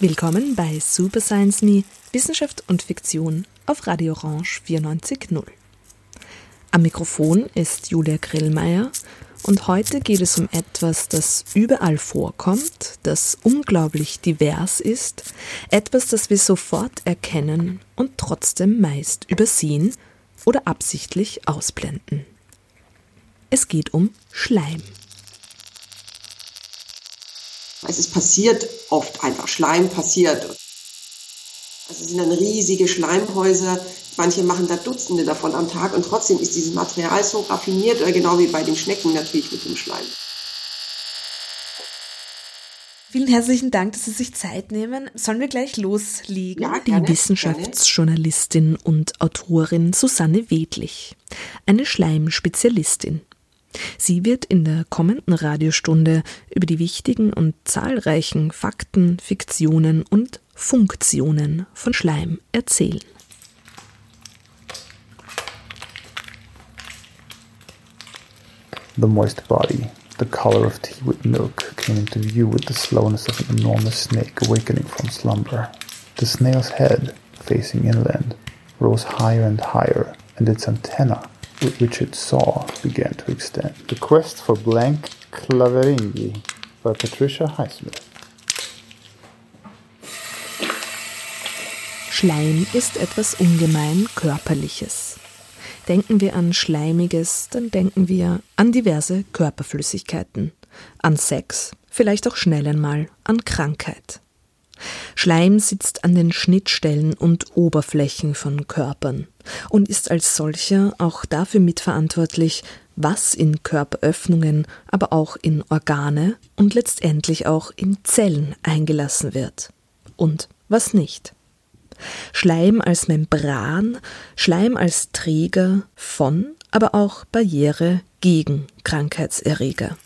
Willkommen bei Super Science Me, Wissenschaft und Fiktion auf Radio Orange 94.0. Am Mikrofon ist Julia Grillmeier und heute geht es um etwas, das überall vorkommt, das unglaublich divers ist, etwas, das wir sofort erkennen und trotzdem meist übersehen oder absichtlich ausblenden. Es geht um Schleim. Es passiert oft einfach, Schleim passiert. Also es sind dann riesige Schleimhäuser, manche machen da Dutzende davon am Tag und trotzdem ist dieses Material so raffiniert, oder genau wie bei den Schnecken natürlich mit dem Schleim. Vielen herzlichen Dank, dass Sie sich Zeit nehmen. Sollen wir gleich loslegen? Ja, gerne, Die Wissenschaftsjournalistin und Autorin Susanne Wedlich, eine Schleimspezialistin. Sie wird in der kommenden Radiostunde über die wichtigen und zahlreichen Fakten, Fiktionen und Funktionen von Schleim erzählen. The moist body, the color of tea with milk, came into view with the slowness of an enormous snake awakening from slumber. The snail's head, facing inland, rose higher and higher, and its antenna, with which it saw, began to extend. The Quest for Blank Claveringi by Patricia Highsmith. Schleim ist etwas ungemein Körperliches. Denken wir an Schleimiges, dann denken wir an diverse Körperflüssigkeiten, an Sex, vielleicht auch schnell einmal an Krankheit. Schleim sitzt an den Schnittstellen und Oberflächen von Körpern und ist als solcher auch dafür mitverantwortlich, was in Körperöffnungen, aber auch in Organe und letztendlich auch in Zellen eingelassen wird und was nicht. Schleim als Membran, Schleim als Träger von, aber auch Barriere gegen Krankheitserreger.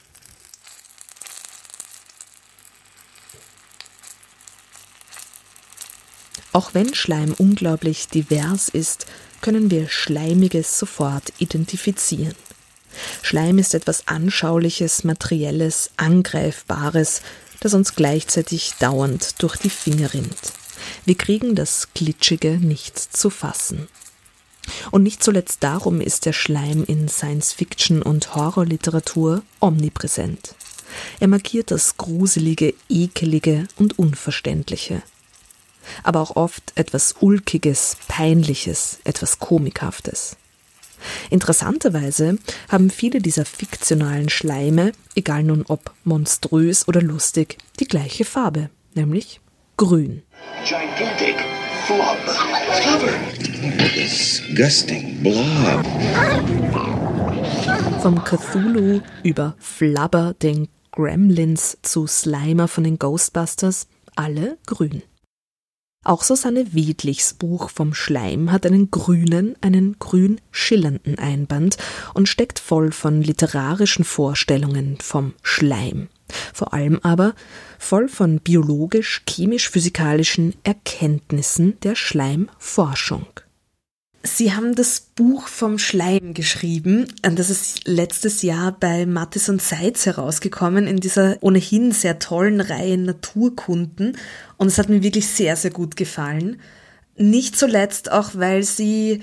Auch wenn Schleim unglaublich divers ist, können wir Schleimiges sofort identifizieren. Schleim ist etwas Anschauliches, Materielles, Angreifbares, das uns gleichzeitig dauernd durch die Finger rinnt. Wir kriegen das Glitschige nicht zu fassen. Und nicht zuletzt darum ist der Schleim in Science-Fiction und Horrorliteratur omnipräsent. Er markiert das Gruselige, Ekelige und Unverständliche. Aber auch oft etwas Ulkiges, Peinliches, etwas Komikhaftes. Interessanterweise haben viele dieser fiktionalen Schleime, egal nun ob monströs oder lustig, die gleiche Farbe, nämlich grün. Gigantic flub. Disgusting blob. Vom Cthulhu über Flubber, den Gremlins zu Slimer von den Ghostbusters, alle grün. Auch Susanne Wiedlichs Buch vom Schleim hat einen grünen, einen grün schillernden Einband und steckt voll von literarischen Vorstellungen vom Schleim. Vor allem aber voll von biologisch-chemisch-physikalischen Erkenntnissen der Schleimforschung. Sie haben das Buch vom Schleim geschrieben. Das ist letztes Jahr bei Mattes und Seitz herausgekommen in dieser ohnehin sehr tollen Reihe Naturkunden. Und es hat mir wirklich sehr, sehr gut gefallen. Nicht zuletzt auch, weil Sie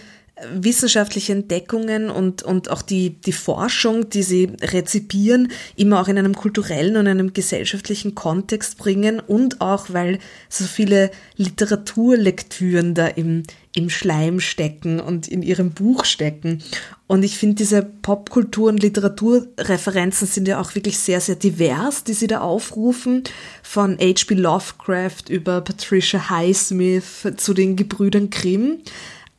wissenschaftliche Entdeckungen und, und auch die, die Forschung, die sie rezipieren, immer auch in einem kulturellen und einem gesellschaftlichen Kontext bringen und auch, weil so viele Literaturlektüren da im, im Schleim stecken und in ihrem Buch stecken. Und ich finde, diese Popkultur- und Literaturreferenzen sind ja auch wirklich sehr, sehr divers, die sie da aufrufen. Von H.P. Lovecraft über Patricia Highsmith zu den Gebrüdern Grimm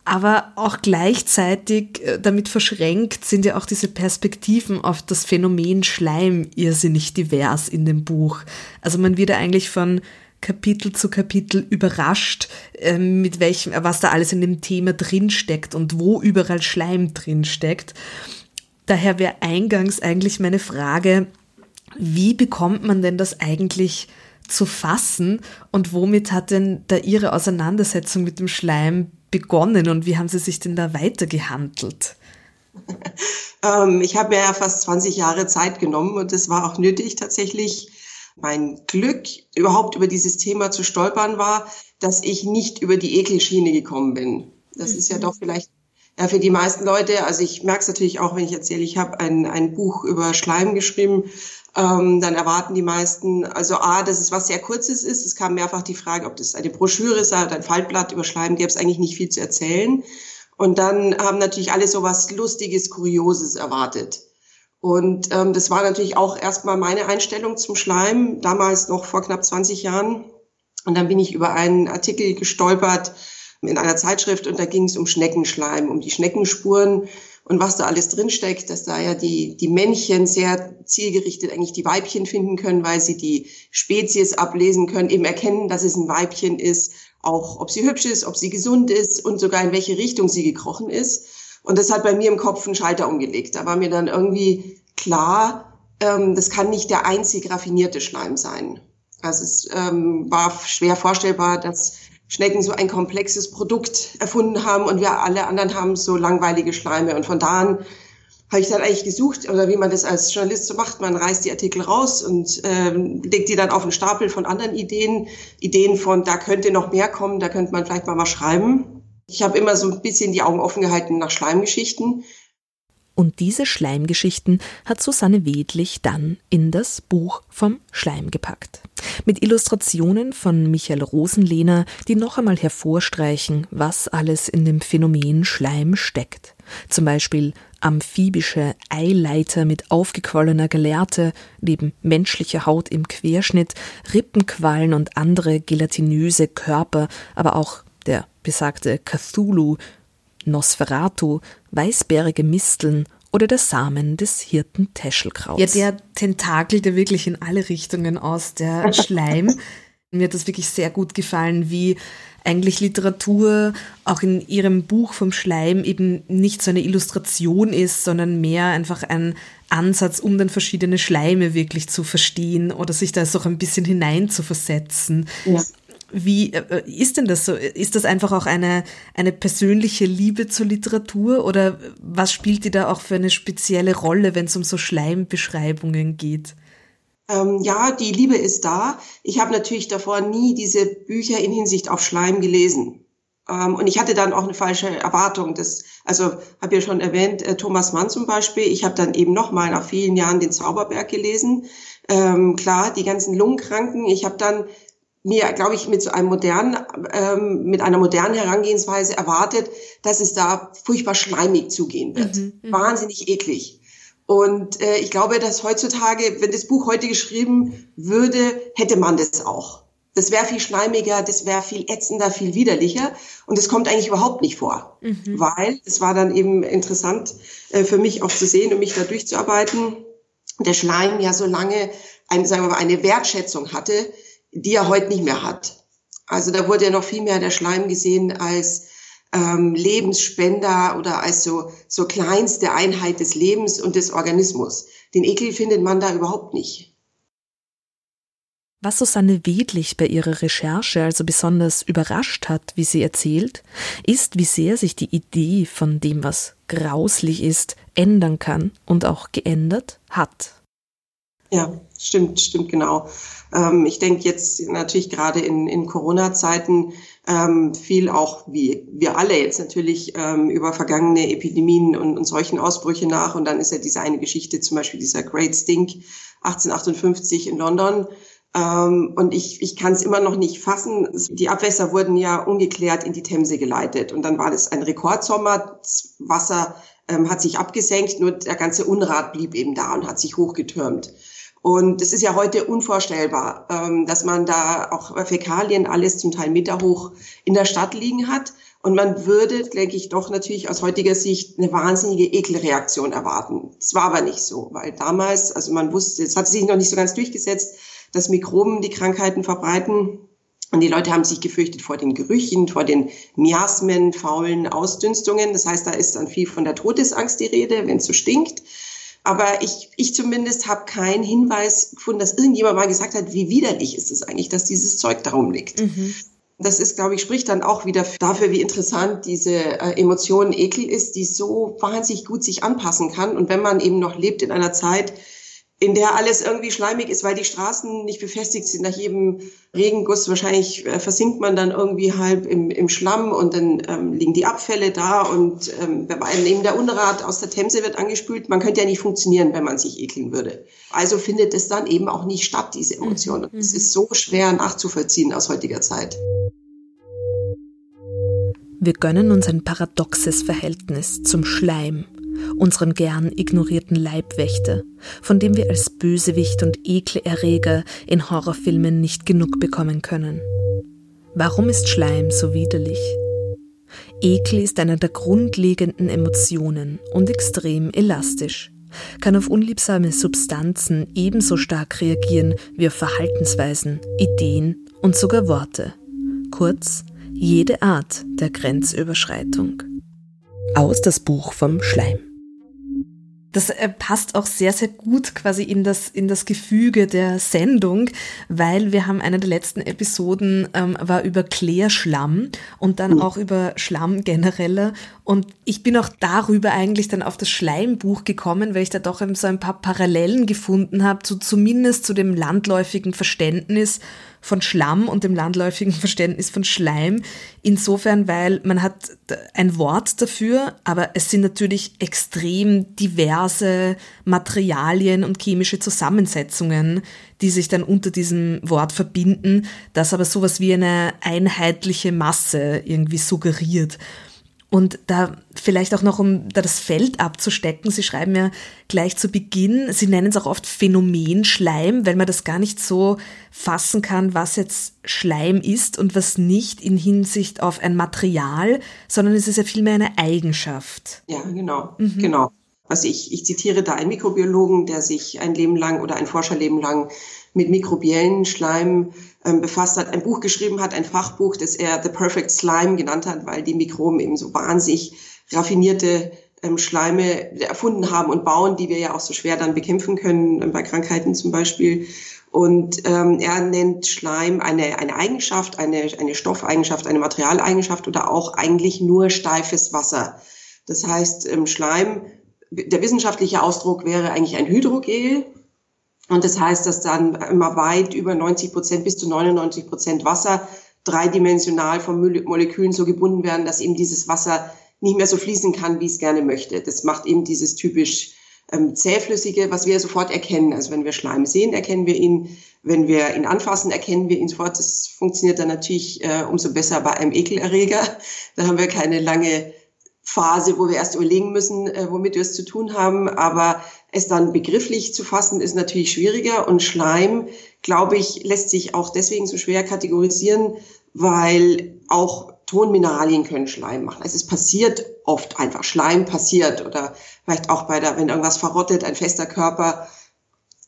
aber auch gleichzeitig äh, damit verschränkt sind ja auch diese Perspektiven auf das Phänomen Schleim irrsinnig divers in dem Buch. Also man wird ja eigentlich von Kapitel zu Kapitel überrascht, ähm, mit welchem, was da alles in dem Thema drinsteckt und wo überall Schleim drinsteckt. Daher wäre eingangs eigentlich meine Frage, wie bekommt man denn das eigentlich zu fassen. Und womit hat denn da Ihre Auseinandersetzung mit dem Schleim begonnen und wie haben Sie sich denn da weitergehandelt? ähm, ich habe mir ja fast 20 Jahre Zeit genommen und das war auch nötig tatsächlich. Mein Glück, überhaupt über dieses Thema zu stolpern, war, dass ich nicht über die Ekelschiene gekommen bin. Das mhm. ist ja mhm. doch vielleicht ja, für die meisten Leute, also ich merke es natürlich auch, wenn ich erzähle, ich habe ein, ein Buch über Schleim geschrieben, ähm, dann erwarten die meisten, also A, dass es was sehr Kurzes ist. Es kam mehrfach die Frage, ob das eine Broschüre ist, ein Faltblatt über Schleim, gäbe es eigentlich nicht viel zu erzählen. Und dann haben natürlich alle so was Lustiges, Kurioses erwartet. Und ähm, das war natürlich auch erstmal meine Einstellung zum Schleim, damals noch vor knapp 20 Jahren. Und dann bin ich über einen Artikel gestolpert in einer Zeitschrift und da ging es um Schneckenschleim, um die Schneckenspuren und was da alles drinsteckt, dass da ja die, die Männchen sehr zielgerichtet eigentlich die Weibchen finden können, weil sie die Spezies ablesen können, eben erkennen, dass es ein Weibchen ist, auch ob sie hübsch ist, ob sie gesund ist und sogar in welche Richtung sie gekrochen ist. Und das hat bei mir im Kopf einen Schalter umgelegt. Da war mir dann irgendwie klar, ähm, das kann nicht der einzig raffinierte Schleim sein. Also es ähm, war schwer vorstellbar, dass Schnecken so ein komplexes Produkt erfunden haben und wir alle anderen haben so langweilige Schleime. Und von da an habe ich dann eigentlich gesucht, oder wie man das als Journalist so macht, man reißt die Artikel raus und ähm, legt die dann auf einen Stapel von anderen Ideen, Ideen von, da könnte noch mehr kommen, da könnte man vielleicht mal was schreiben. Ich habe immer so ein bisschen die Augen offen gehalten nach Schleimgeschichten und diese Schleimgeschichten hat Susanne Wedlich dann in das Buch vom Schleim gepackt. Mit Illustrationen von Michael Rosenlehner, die noch einmal hervorstreichen, was alles in dem Phänomen Schleim steckt. Zum Beispiel amphibische Eileiter mit aufgequollener Gelehrte, neben menschlicher Haut im Querschnitt, Rippenquallen und andere gelatinöse Körper, aber auch der besagte Cthulhu, Nosferatu, weißbärige Misteln oder der Samen des Hirtentäschelkrauts. Ja, der tentakelt ja wirklich in alle Richtungen aus, der Schleim. Mir hat das wirklich sehr gut gefallen, wie eigentlich Literatur auch in ihrem Buch vom Schleim eben nicht so eine Illustration ist, sondern mehr einfach ein Ansatz, um dann verschiedene Schleime wirklich zu verstehen oder sich da so ein bisschen hinein zu versetzen. Ja. Wie äh, ist denn das so? Ist das einfach auch eine, eine persönliche Liebe zur Literatur oder was spielt die da auch für eine spezielle Rolle, wenn es um so Schleimbeschreibungen geht? Ähm, ja, die Liebe ist da. Ich habe natürlich davor nie diese Bücher in Hinsicht auf Schleim gelesen. Ähm, und ich hatte dann auch eine falsche Erwartung. Das, also habe ja schon erwähnt, äh, Thomas Mann zum Beispiel. Ich habe dann eben noch mal nach vielen Jahren den Zauberberg gelesen. Ähm, klar, die ganzen Lungenkranken. Ich habe dann mir, glaube ich, mit so einem modernen, ähm, mit einer modernen Herangehensweise erwartet, dass es da furchtbar schleimig zugehen wird. Mhm, mhm, Wahnsinnig eklig. Und äh, ich glaube, dass heutzutage, wenn das Buch heute geschrieben würde, hätte man das auch. Das wäre viel schleimiger, das wäre viel ätzender, viel widerlicher. Und es kommt eigentlich überhaupt nicht vor. Mhm. Weil es war dann eben interessant äh, für mich auch zu sehen und mich da durchzuarbeiten, der Schleim ja so lange ein, sagen wir mal, eine Wertschätzung hatte, die er heute nicht mehr hat. Also da wurde ja noch viel mehr der Schleim gesehen als ähm, Lebensspender oder als so, so kleinste Einheit des Lebens und des Organismus. Den Ekel findet man da überhaupt nicht. Was Susanne Wedlich bei ihrer Recherche also besonders überrascht hat, wie sie erzählt, ist, wie sehr sich die Idee von dem, was grauslich ist, ändern kann und auch geändert hat. Ja, stimmt, stimmt genau. Ähm, ich denke jetzt natürlich gerade in, in Corona-Zeiten ähm, viel auch, wie wir alle jetzt natürlich, ähm, über vergangene Epidemien und, und solchen Ausbrüche nach. Und dann ist ja diese eine Geschichte, zum Beispiel dieser Great Stink 1858 in London. Ähm, und ich, ich kann es immer noch nicht fassen. Die Abwässer wurden ja ungeklärt in die Themse geleitet. Und dann war das ein Rekordsommer. Das Wasser ähm, hat sich abgesenkt, nur der ganze Unrat blieb eben da und hat sich hochgetürmt. Und es ist ja heute unvorstellbar, ähm, dass man da auch Fäkalien alles zum Teil Meter hoch in der Stadt liegen hat. Und man würde, denke ich, doch natürlich aus heutiger Sicht eine wahnsinnige Ekelreaktion erwarten. Es war aber nicht so, weil damals, also man wusste, es hat sich noch nicht so ganz durchgesetzt, dass Mikroben die Krankheiten verbreiten. Und die Leute haben sich gefürchtet vor den Gerüchen, vor den Miasmen, faulen Ausdünstungen. Das heißt, da ist dann viel von der Todesangst die Rede, wenn es so stinkt. Aber ich, ich zumindest habe keinen Hinweis gefunden, dass irgendjemand mal gesagt hat, wie widerlich ist es eigentlich, dass dieses Zeug darum liegt. Mhm. Das ist, glaube ich, spricht dann auch wieder dafür, wie interessant diese äh, Emotion Ekel ist, die so wahnsinnig gut sich anpassen kann. Und wenn man eben noch lebt in einer Zeit, in der alles irgendwie schleimig ist, weil die Straßen nicht befestigt sind. Nach jedem Regenguss wahrscheinlich äh, versinkt man dann irgendwie halb im, im Schlamm und dann ähm, liegen die Abfälle da und ähm, bei einem eben der Unrat aus der Themse wird angespült. Man könnte ja nicht funktionieren, wenn man sich ekeln würde. Also findet es dann eben auch nicht statt, diese Emotion. Und es mhm. ist so schwer nachzuvollziehen aus heutiger Zeit. Wir gönnen uns ein paradoxes Verhältnis zum Schleim unserem gern ignorierten Leibwächter, von dem wir als Bösewicht und Ekelerreger in Horrorfilmen nicht genug bekommen können. Warum ist Schleim so widerlich? Ekel ist einer der grundlegenden Emotionen und extrem elastisch, kann auf unliebsame Substanzen ebenso stark reagieren wie auf Verhaltensweisen, Ideen und sogar Worte. Kurz, jede Art der Grenzüberschreitung. Aus das Buch vom Schleim. Das äh, passt auch sehr, sehr gut quasi in das, in das Gefüge der Sendung, weil wir haben eine der letzten Episoden ähm, war über Klärschlamm und dann auch über Schlamm genereller. Und ich bin auch darüber eigentlich dann auf das Schleimbuch gekommen, weil ich da doch so ein paar Parallelen gefunden habe, zu, zumindest zu dem landläufigen Verständnis von Schlamm und dem landläufigen Verständnis von Schleim. Insofern, weil man hat ein Wort dafür, aber es sind natürlich extrem diverse Materialien und chemische Zusammensetzungen, die sich dann unter diesem Wort verbinden, das aber sowas wie eine einheitliche Masse irgendwie suggeriert. Und da vielleicht auch noch, um da das Feld abzustecken, Sie schreiben ja gleich zu Beginn, Sie nennen es auch oft Phänomenschleim, weil man das gar nicht so fassen kann, was jetzt Schleim ist und was nicht in Hinsicht auf ein Material, sondern es ist ja vielmehr eine Eigenschaft. Ja, genau, mhm. genau. Also ich, ich zitiere da einen Mikrobiologen, der sich ein Leben lang oder ein Forscherleben lang mit mikrobiellen Schleim ähm, befasst hat, ein Buch geschrieben hat, ein Fachbuch, das er The Perfect Slime genannt hat, weil die Mikroben eben so wahnsinnig raffinierte ähm, Schleime erfunden haben und bauen, die wir ja auch so schwer dann bekämpfen können, äh, bei Krankheiten zum Beispiel. Und ähm, er nennt Schleim eine, eine Eigenschaft, eine, eine Stoffeigenschaft, eine Materialeigenschaft oder auch eigentlich nur steifes Wasser. Das heißt, ähm, Schleim, der wissenschaftliche Ausdruck wäre eigentlich ein Hydrogel, und das heißt, dass dann immer weit über 90 Prozent bis zu 99 Prozent Wasser dreidimensional von Molekülen so gebunden werden, dass eben dieses Wasser nicht mehr so fließen kann, wie es gerne möchte. Das macht eben dieses typisch ähm, zähflüssige, was wir sofort erkennen. Also wenn wir Schleim sehen, erkennen wir ihn. Wenn wir ihn anfassen, erkennen wir ihn sofort. Das funktioniert dann natürlich äh, umso besser bei einem Ekelerreger. Da haben wir keine lange Phase, wo wir erst überlegen müssen, äh, womit wir es zu tun haben. Aber es dann begrifflich zu fassen, ist natürlich schwieriger. Und Schleim, glaube ich, lässt sich auch deswegen so schwer kategorisieren, weil auch Tonmineralien können Schleim machen. Also es passiert oft einfach. Schleim passiert oder vielleicht auch bei der, wenn irgendwas verrottet, ein fester Körper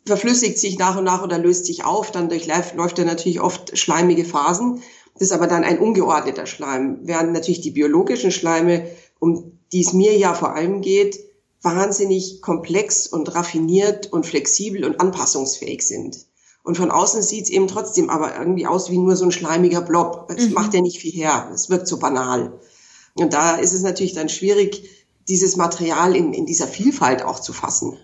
verflüssigt sich nach und nach oder löst sich auf, dann durchläuft er natürlich oft schleimige Phasen. Das ist aber dann ein ungeordneter Schleim, während natürlich die biologischen Schleime, um die es mir ja vor allem geht, wahnsinnig komplex und raffiniert und flexibel und anpassungsfähig sind. Und von außen sieht es eben trotzdem aber irgendwie aus wie nur so ein schleimiger Blob. Es mhm. macht ja nicht viel her. Es wirkt so banal. Und da ist es natürlich dann schwierig, dieses Material in, in dieser Vielfalt auch zu fassen.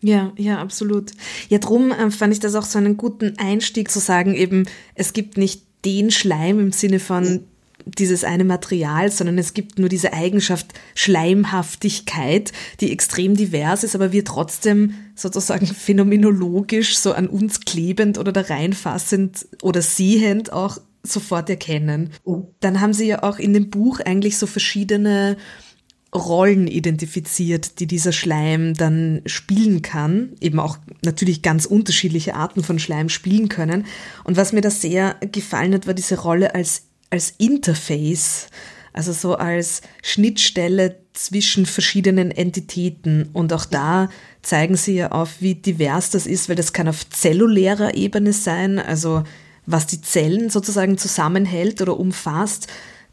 Ja, ja, absolut. Ja, drum äh, fand ich das auch so einen guten Einstieg zu sagen, eben, es gibt nicht den Schleim im Sinne von dieses eine Material, sondern es gibt nur diese Eigenschaft Schleimhaftigkeit, die extrem divers ist, aber wir trotzdem sozusagen phänomenologisch so an uns klebend oder da reinfassend oder sehend auch sofort erkennen. Oh. Dann haben sie ja auch in dem Buch eigentlich so verschiedene Rollen identifiziert, die dieser Schleim dann spielen kann, eben auch natürlich ganz unterschiedliche Arten von Schleim spielen können. Und was mir da sehr gefallen hat, war diese Rolle als als Interface, also so als Schnittstelle zwischen verschiedenen Entitäten. Und auch da zeigen sie ja auf, wie divers das ist, weil das kann auf zellulärer Ebene sein, also was die Zellen sozusagen zusammenhält oder umfasst.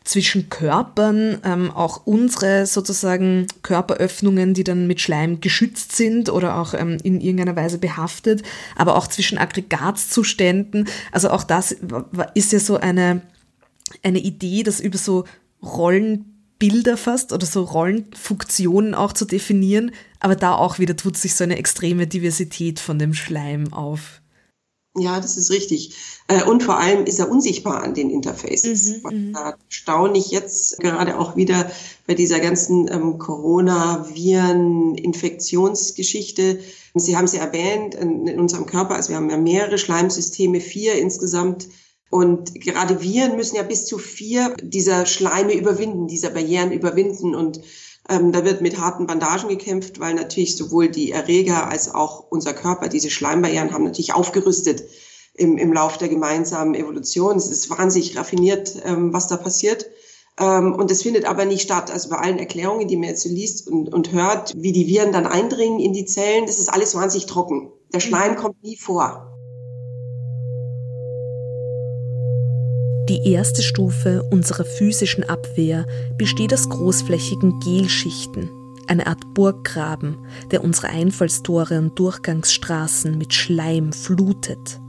zwischen Körpern, ähm, auch unsere sozusagen Körperöffnungen, die dann mit Schleim geschützt sind oder auch ähm, in irgendeiner Weise behaftet, aber auch zwischen Aggregatzuständen. Also auch das ist ja so eine, eine Idee, das über so Rollenbilder fast oder so Rollenfunktionen auch zu definieren, aber da auch wieder tut sich so eine extreme Diversität von dem Schleim auf. Ja, das ist richtig. Äh, und vor allem ist er unsichtbar an den Interfaces. Mhm, da staune ich jetzt gerade auch wieder bei dieser ganzen ähm, Corona-Viren-Infektionsgeschichte. Sie haben es ja erwähnt, in unserem Körper, also wir haben ja mehrere Schleimsysteme, vier insgesamt. Und gerade Viren müssen ja bis zu vier dieser Schleime überwinden, dieser Barrieren überwinden. Und ähm, da wird mit harten Bandagen gekämpft, weil natürlich sowohl die Erreger als auch unser Körper, diese Schleimbarrieren haben natürlich aufgerüstet im, im Lauf der gemeinsamen Evolution. Es ist wahnsinnig raffiniert, ähm, was da passiert. Ähm, und es findet aber nicht statt. Also bei allen Erklärungen, die man jetzt so liest und, und hört, wie die Viren dann eindringen in die Zellen, das ist alles wahnsinnig trocken. Der Schleim kommt nie vor. Die erste Stufe unserer physischen Abwehr besteht aus großflächigen Gelschichten, eine Art Burggraben, der unsere Einfallstore und Durchgangsstraßen mit Schleim flutet.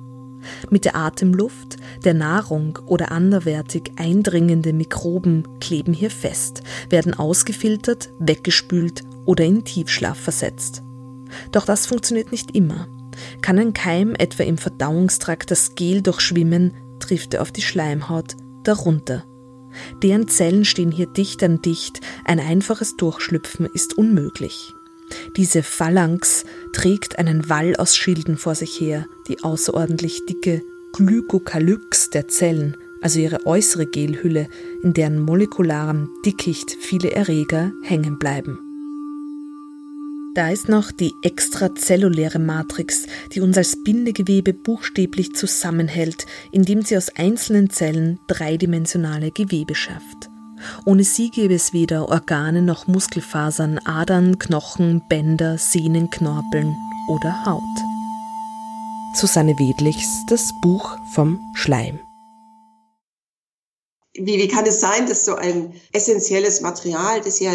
Mit der Atemluft, der Nahrung oder anderwertig eindringende Mikroben kleben hier fest, werden ausgefiltert, weggespült oder in Tiefschlaf versetzt. Doch das funktioniert nicht immer. Kann ein Keim etwa im Verdauungstrakt das Gel durchschwimmen, trifft er auf die Schleimhaut darunter. Deren Zellen stehen hier dicht an dicht, ein einfaches Durchschlüpfen ist unmöglich. Diese Phalanx trägt einen Wall aus Schilden vor sich her, die außerordentlich dicke Glykokalyx der Zellen, also ihre äußere Gelhülle, in deren molekularem Dickicht viele Erreger hängen bleiben. Da ist noch die extrazelluläre Matrix, die uns als Bindegewebe buchstäblich zusammenhält, indem sie aus einzelnen Zellen dreidimensionale Gewebe schafft. Ohne sie gäbe es weder Organe noch Muskelfasern, Adern, Knochen, Bänder, Sehnen, Knorpeln oder Haut. Susanne Wedlichs Das Buch vom Schleim. Wie, wie kann es sein, dass so ein essentielles Material, das ja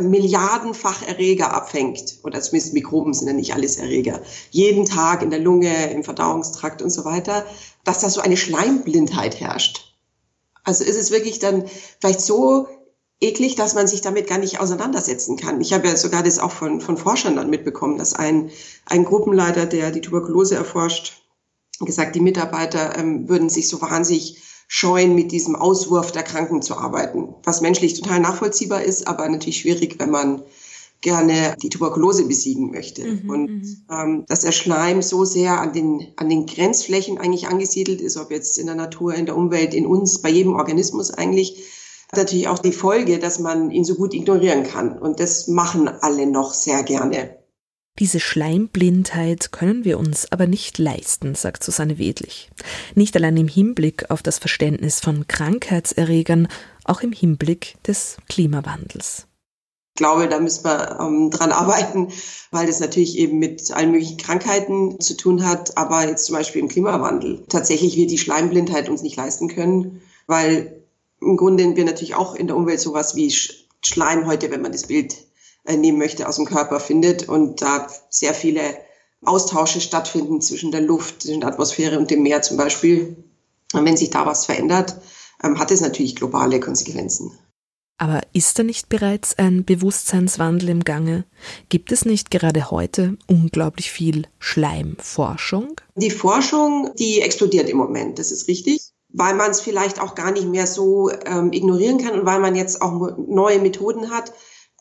milliardenfach Erreger abfängt, oder zumindest Mikroben sind ja nicht alles Erreger, jeden Tag in der Lunge, im Verdauungstrakt und so weiter, dass da so eine Schleimblindheit herrscht. Also ist es wirklich dann vielleicht so eklig, dass man sich damit gar nicht auseinandersetzen kann. Ich habe ja sogar das auch von, von Forschern dann mitbekommen, dass ein, ein Gruppenleiter, der die Tuberkulose erforscht, gesagt, die Mitarbeiter ähm, würden sich so wahnsinnig scheuen, mit diesem Auswurf der Kranken zu arbeiten. Was menschlich total nachvollziehbar ist, aber natürlich schwierig, wenn man gerne die Tuberkulose besiegen möchte. Mhm, und mhm. ähm, dass der Schleim so sehr an den, an den Grenzflächen eigentlich angesiedelt ist, ob jetzt in der Natur, in der Umwelt, in uns, bei jedem Organismus eigentlich, hat natürlich auch die Folge, dass man ihn so gut ignorieren kann. Und das machen alle noch sehr gerne. Diese Schleimblindheit können wir uns aber nicht leisten, sagt Susanne Wedlich. Nicht allein im Hinblick auf das Verständnis von Krankheitserregern, auch im Hinblick des Klimawandels. Ich glaube, da müssen wir ähm, dran arbeiten, weil das natürlich eben mit allen möglichen Krankheiten zu tun hat, aber jetzt zum Beispiel im Klimawandel. Tatsächlich wir die Schleimblindheit uns nicht leisten können, weil im Grunde wir natürlich auch in der Umwelt sowas wie Schleim heute, wenn man das Bild nehmen möchte, aus dem Körper findet und da sehr viele Austausche stattfinden zwischen der Luft, zwischen der Atmosphäre und dem Meer zum Beispiel. Und wenn sich da was verändert, ähm, hat es natürlich globale Konsequenzen. Aber ist da nicht bereits ein Bewusstseinswandel im Gange? Gibt es nicht gerade heute unglaublich viel Schleimforschung? Die Forschung, die explodiert im Moment, das ist richtig, weil man es vielleicht auch gar nicht mehr so ähm, ignorieren kann und weil man jetzt auch neue Methoden hat,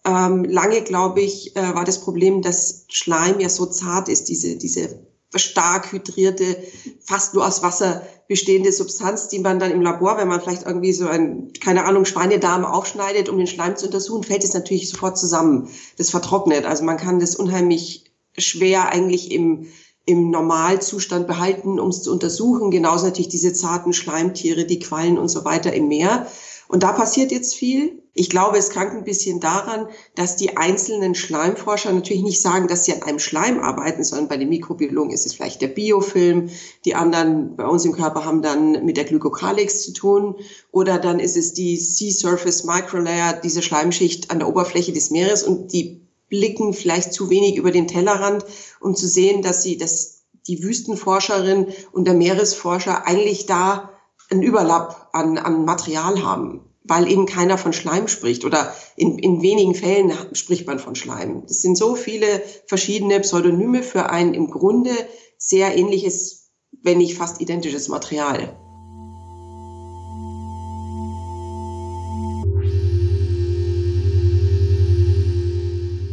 ähm, lange, glaube ich, äh, war das Problem, dass Schleim ja so zart ist, diese, diese stark hydrierte, fast nur aus Wasser bestehende Substanz, die man dann im Labor, wenn man vielleicht irgendwie so ein, keine Ahnung, Schweinedarm aufschneidet, um den Schleim zu untersuchen, fällt es natürlich sofort zusammen. Das vertrocknet. Also man kann das unheimlich schwer eigentlich im, im Normalzustand behalten, um es zu untersuchen. Genauso natürlich diese zarten Schleimtiere, die Quallen und so weiter im Meer. Und da passiert jetzt viel. Ich glaube, es krankt ein bisschen daran, dass die einzelnen Schleimforscher natürlich nicht sagen, dass sie an einem Schleim arbeiten, sondern bei den Mikrobiologen ist es vielleicht der Biofilm. Die anderen bei uns im Körper haben dann mit der Glykokalix zu tun. Oder dann ist es die Sea Surface Microlayer, diese Schleimschicht an der Oberfläche des Meeres und die blicken vielleicht zu wenig über den Tellerrand, um zu sehen, dass sie, dass die Wüstenforscherin und der Meeresforscher eigentlich da einen Überlapp an, an Material haben weil eben keiner von Schleim spricht oder in, in wenigen Fällen spricht man von Schleim. Das sind so viele verschiedene Pseudonyme für ein im Grunde sehr ähnliches, wenn nicht fast identisches Material.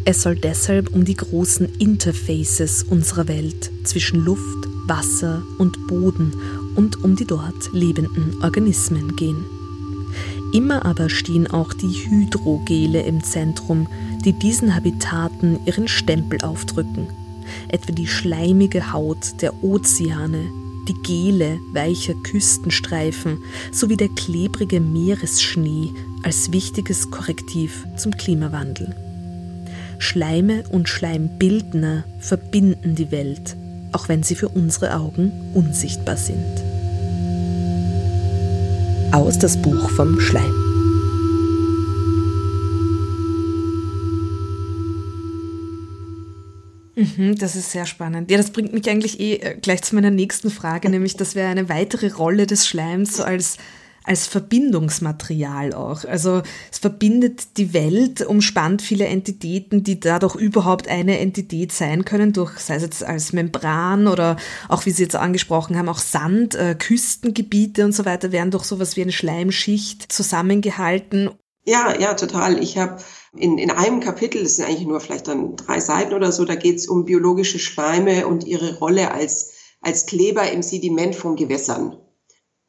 Es soll deshalb um die großen Interfaces unserer Welt zwischen Luft, Wasser und Boden und um die dort lebenden Organismen gehen. Immer aber stehen auch die Hydrogele im Zentrum, die diesen Habitaten ihren Stempel aufdrücken, etwa die schleimige Haut der Ozeane, die Gele weicher Küstenstreifen sowie der klebrige Meeresschnee als wichtiges Korrektiv zum Klimawandel. Schleime und Schleimbildner verbinden die Welt, auch wenn sie für unsere Augen unsichtbar sind aus das Buch vom Schleim. Mhm, das ist sehr spannend. Ja, das bringt mich eigentlich eh äh, gleich zu meiner nächsten Frage, nämlich das wäre eine weitere Rolle des Schleims so als als Verbindungsmaterial auch. Also es verbindet die Welt, umspannt viele Entitäten, die dadurch überhaupt eine Entität sein können, durch, sei es jetzt als Membran oder auch, wie Sie jetzt angesprochen haben, auch Sand, äh, Küstengebiete und so weiter werden durch sowas wie eine Schleimschicht zusammengehalten. Ja, ja, total. Ich habe in, in einem Kapitel, das sind eigentlich nur vielleicht dann drei Seiten oder so, da geht es um biologische Schleime und ihre Rolle als, als Kleber im Sediment von Gewässern.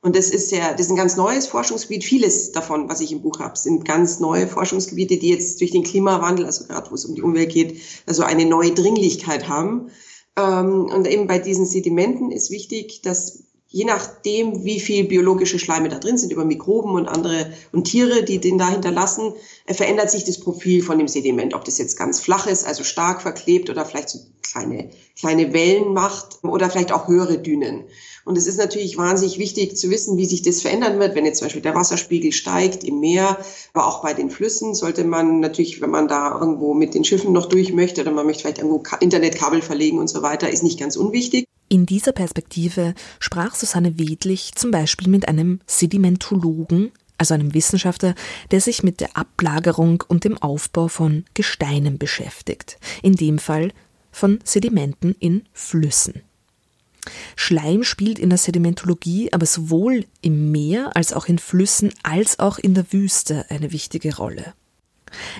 Und das ist ja, das ist ein ganz neues Forschungsgebiet. Vieles davon, was ich im Buch habe, sind ganz neue Forschungsgebiete, die jetzt durch den Klimawandel, also gerade wo es um die Umwelt geht, also eine neue Dringlichkeit haben. Ähm, und eben bei diesen Sedimenten ist wichtig, dass je nachdem, wie viel biologische Schleime da drin sind, über Mikroben und andere und Tiere, die den da hinterlassen, äh, verändert sich das Profil von dem Sediment. Ob das jetzt ganz flach ist, also stark verklebt oder vielleicht so kleine, kleine Wellen macht oder vielleicht auch höhere Dünen. Und es ist natürlich wahnsinnig wichtig zu wissen, wie sich das verändern wird, wenn jetzt zum Beispiel der Wasserspiegel steigt im Meer, aber auch bei den Flüssen sollte man natürlich, wenn man da irgendwo mit den Schiffen noch durch möchte oder man möchte vielleicht irgendwo Internetkabel verlegen und so weiter, ist nicht ganz unwichtig. In dieser Perspektive sprach Susanne Wedlich zum Beispiel mit einem Sedimentologen, also einem Wissenschaftler, der sich mit der Ablagerung und dem Aufbau von Gesteinen beschäftigt, in dem Fall von Sedimenten in Flüssen. Schleim spielt in der Sedimentologie aber sowohl im Meer als auch in Flüssen als auch in der Wüste eine wichtige Rolle.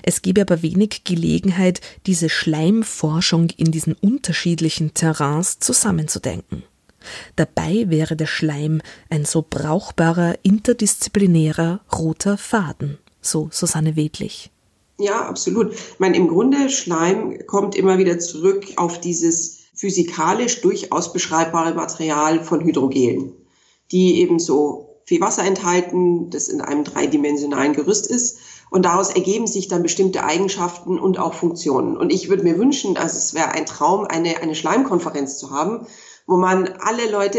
Es gebe aber wenig Gelegenheit, diese Schleimforschung in diesen unterschiedlichen Terrains zusammenzudenken. Dabei wäre der Schleim ein so brauchbarer interdisziplinärer roter Faden, so Susanne Wedlich. Ja, absolut. Ich meine, im Grunde Schleim kommt immer wieder zurück auf dieses physikalisch durchaus beschreibbare Material von Hydrogelen, die eben so viel Wasser enthalten, das in einem dreidimensionalen Gerüst ist. Und daraus ergeben sich dann bestimmte Eigenschaften und auch Funktionen. Und ich würde mir wünschen, also es wäre ein Traum, eine, eine Schleimkonferenz zu haben, wo man alle Leute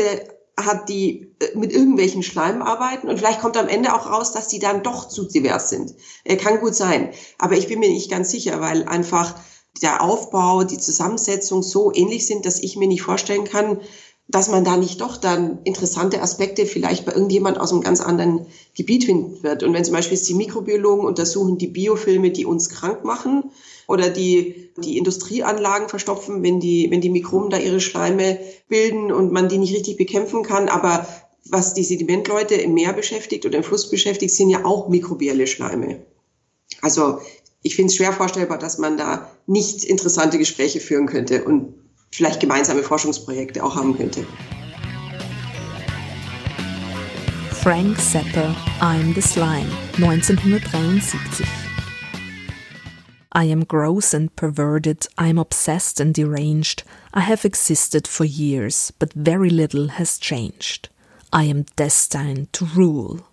hat, die äh, mit irgendwelchen Schleimen arbeiten und vielleicht kommt am Ende auch raus, dass die dann doch zu divers sind. Äh, kann gut sein. Aber ich bin mir nicht ganz sicher, weil einfach der Aufbau, die Zusammensetzung so ähnlich sind, dass ich mir nicht vorstellen kann, dass man da nicht doch dann interessante Aspekte vielleicht bei irgendjemand aus einem ganz anderen Gebiet finden wird. Und wenn zum Beispiel die Mikrobiologen untersuchen die Biofilme, die uns krank machen oder die, die Industrieanlagen verstopfen, wenn die, wenn die Mikroben da ihre Schleime bilden und man die nicht richtig bekämpfen kann, aber was die Sedimentleute im Meer beschäftigt oder im Fluss beschäftigt, sind ja auch mikrobielle Schleime. Also ich finde es schwer vorstellbar, dass man da nicht interessante Gespräche führen könnte und vielleicht gemeinsame Forschungsprojekte auch haben könnte. Frank Zappa, I'm the Slime, 1973. I am gross and perverted, I am obsessed and deranged. I have existed for years, but very little has changed. I am destined to rule.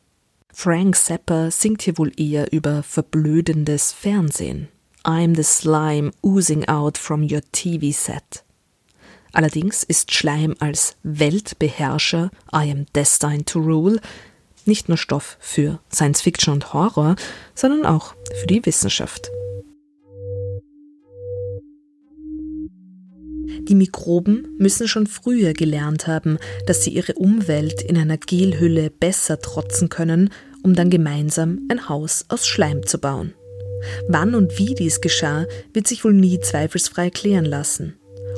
Frank Zappa singt hier wohl eher über verblödendes Fernsehen. I'm the slime oozing out from your TV set. Allerdings ist Schleim als Weltbeherrscher, I am destined to rule, nicht nur Stoff für Science Fiction und Horror, sondern auch für die Wissenschaft. Die Mikroben müssen schon früher gelernt haben, dass sie ihre Umwelt in einer Gelhülle besser trotzen können, um dann gemeinsam ein Haus aus Schleim zu bauen. Wann und wie dies geschah, wird sich wohl nie zweifelsfrei klären lassen.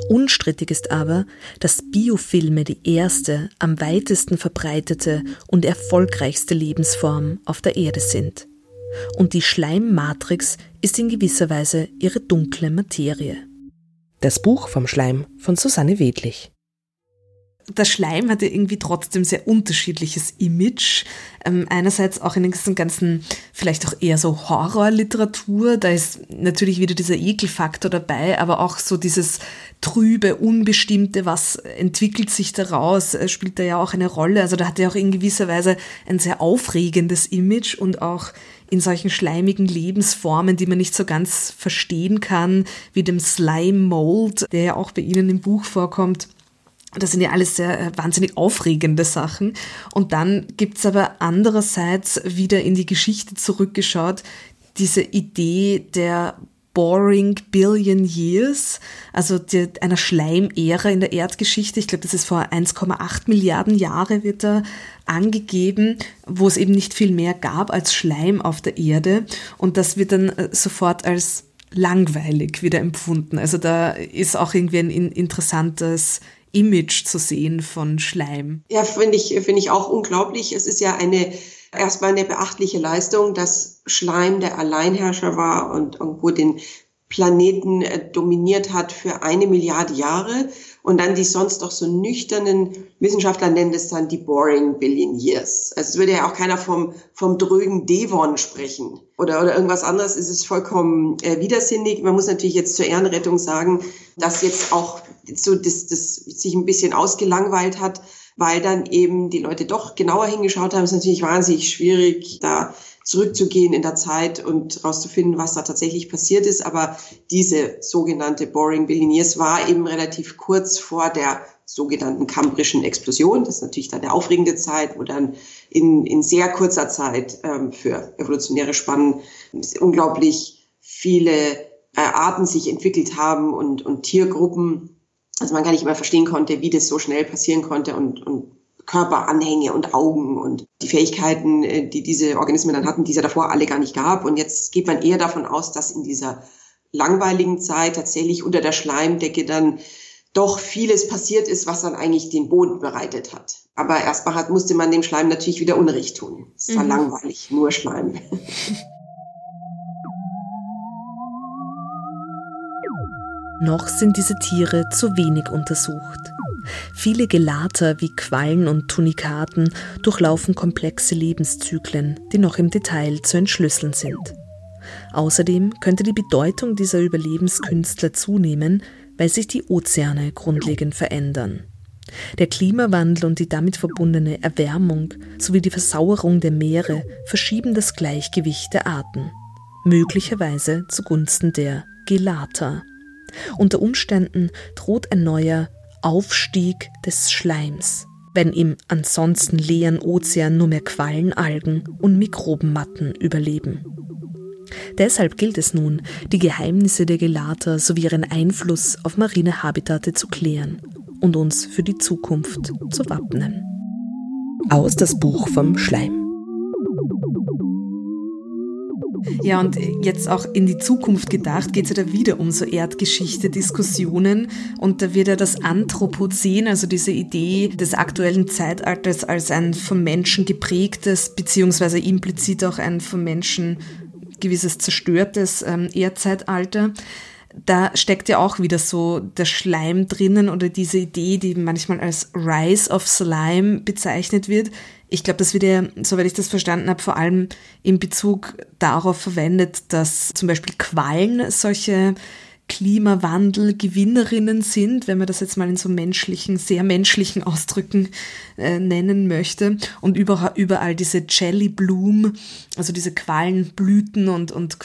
Unstrittig ist aber, dass Biofilme die erste, am weitesten verbreitete und erfolgreichste Lebensform auf der Erde sind. Und die Schleimmatrix ist in gewisser Weise ihre dunkle Materie. Das Buch vom Schleim von Susanne Wedlich der Schleim hatte irgendwie trotzdem sehr unterschiedliches Image. Ähm, einerseits auch in diesem ganzen, vielleicht auch eher so Horrorliteratur, da ist natürlich wieder dieser Ekelfaktor dabei, aber auch so dieses trübe, unbestimmte, was entwickelt sich daraus, äh, spielt da ja auch eine Rolle. Also da hat er auch in gewisser Weise ein sehr aufregendes Image und auch in solchen schleimigen Lebensformen, die man nicht so ganz verstehen kann, wie dem Slime Mold, der ja auch bei Ihnen im Buch vorkommt das sind ja alles sehr äh, wahnsinnig aufregende Sachen. Und dann gibt's aber andererseits wieder in die Geschichte zurückgeschaut, diese Idee der Boring Billion Years, also die, einer Schleimära in der Erdgeschichte. Ich glaube, das ist vor 1,8 Milliarden Jahre wird da angegeben, wo es eben nicht viel mehr gab als Schleim auf der Erde. Und das wird dann äh, sofort als langweilig wieder empfunden. Also da ist auch irgendwie ein interessantes Image zu sehen von Schleim. Ja, finde ich, finde ich auch unglaublich. Es ist ja eine, erstmal eine beachtliche Leistung, dass Schleim der Alleinherrscher war und irgendwo den Planeten äh, dominiert hat für eine Milliarde Jahre. Und dann die sonst doch so nüchternen Wissenschaftler nennen es dann die boring billion years. Also es würde ja auch keiner vom, vom drögen Devon sprechen oder, oder irgendwas anderes. Es ist vollkommen äh, widersinnig. Man muss natürlich jetzt zur Ehrenrettung sagen, dass jetzt auch so das, das sich ein bisschen ausgelangweilt hat, weil dann eben die Leute doch genauer hingeschaut haben. Es ist natürlich wahnsinnig schwierig, da zurückzugehen in der Zeit und rauszufinden, was da tatsächlich passiert ist. Aber diese sogenannte Boring Billionaires war eben relativ kurz vor der sogenannten kambrischen Explosion. Das ist natürlich dann eine aufregende Zeit, wo dann in, in sehr kurzer Zeit ähm, für evolutionäre Spannen unglaublich viele äh, Arten sich entwickelt haben und, und Tiergruppen. Also man gar nicht mehr verstehen konnte, wie das so schnell passieren konnte und, und Körperanhänge und Augen und die Fähigkeiten, äh, die diese Organismen dann hatten, die es ja davor alle gar nicht gab. Und jetzt geht man eher davon aus, dass in dieser langweiligen Zeit tatsächlich unter der Schleimdecke dann doch vieles passiert ist, was dann eigentlich den Boden bereitet hat. Aber erstmal hat, musste man dem Schleim natürlich wieder Unrecht tun. Es war mhm. langweilig, nur Schleim. Noch sind diese Tiere zu wenig untersucht. Viele Gelater wie Quallen und Tunikaten durchlaufen komplexe Lebenszyklen, die noch im Detail zu entschlüsseln sind. Außerdem könnte die Bedeutung dieser Überlebenskünstler zunehmen, weil sich die Ozeane grundlegend verändern. Der Klimawandel und die damit verbundene Erwärmung sowie die Versauerung der Meere verschieben das Gleichgewicht der Arten, möglicherweise zugunsten der Gelata. Unter Umständen droht ein neuer Aufstieg des Schleims, wenn im ansonsten leeren Ozean nur mehr Quallen, Algen und Mikrobenmatten überleben. Deshalb gilt es nun, die Geheimnisse der Gelata sowie ihren Einfluss auf marine Habitate zu klären und uns für die Zukunft zu wappnen. Aus das Buch vom Schleim. Ja, und jetzt auch in die Zukunft gedacht, geht es ja da wieder um so Erdgeschichte-Diskussionen. Und da wird ja das Anthropozän, also diese Idee des aktuellen Zeitalters als ein vom Menschen geprägtes, beziehungsweise implizit auch ein vom Menschen gewisses zerstörtes ähm, Erdzeitalter da steckt ja auch wieder so der Schleim drinnen oder diese Idee, die manchmal als Rise of Slime bezeichnet wird. Ich glaube, das wird ja, soweit ich das verstanden habe, vor allem in Bezug darauf verwendet, dass zum Beispiel Quallen solche Klimawandelgewinnerinnen sind, wenn man das jetzt mal in so menschlichen, sehr menschlichen Ausdrücken äh, nennen möchte. Und überall, überall diese Jelly Bloom, also diese Quallenblüten und, und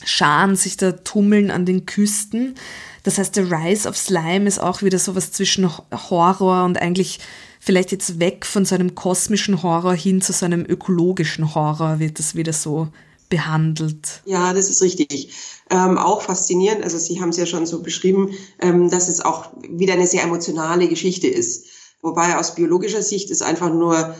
Quallenscharen sich da tummeln an den Küsten. Das heißt, der Rise of Slime ist auch wieder sowas zwischen Horror und eigentlich vielleicht jetzt weg von so einem kosmischen Horror hin zu so einem ökologischen Horror wird das wieder so behandelt. Ja, das ist richtig. Ähm, auch faszinierend, also Sie haben es ja schon so beschrieben, ähm, dass es auch wieder eine sehr emotionale Geschichte ist. Wobei aus biologischer Sicht es einfach nur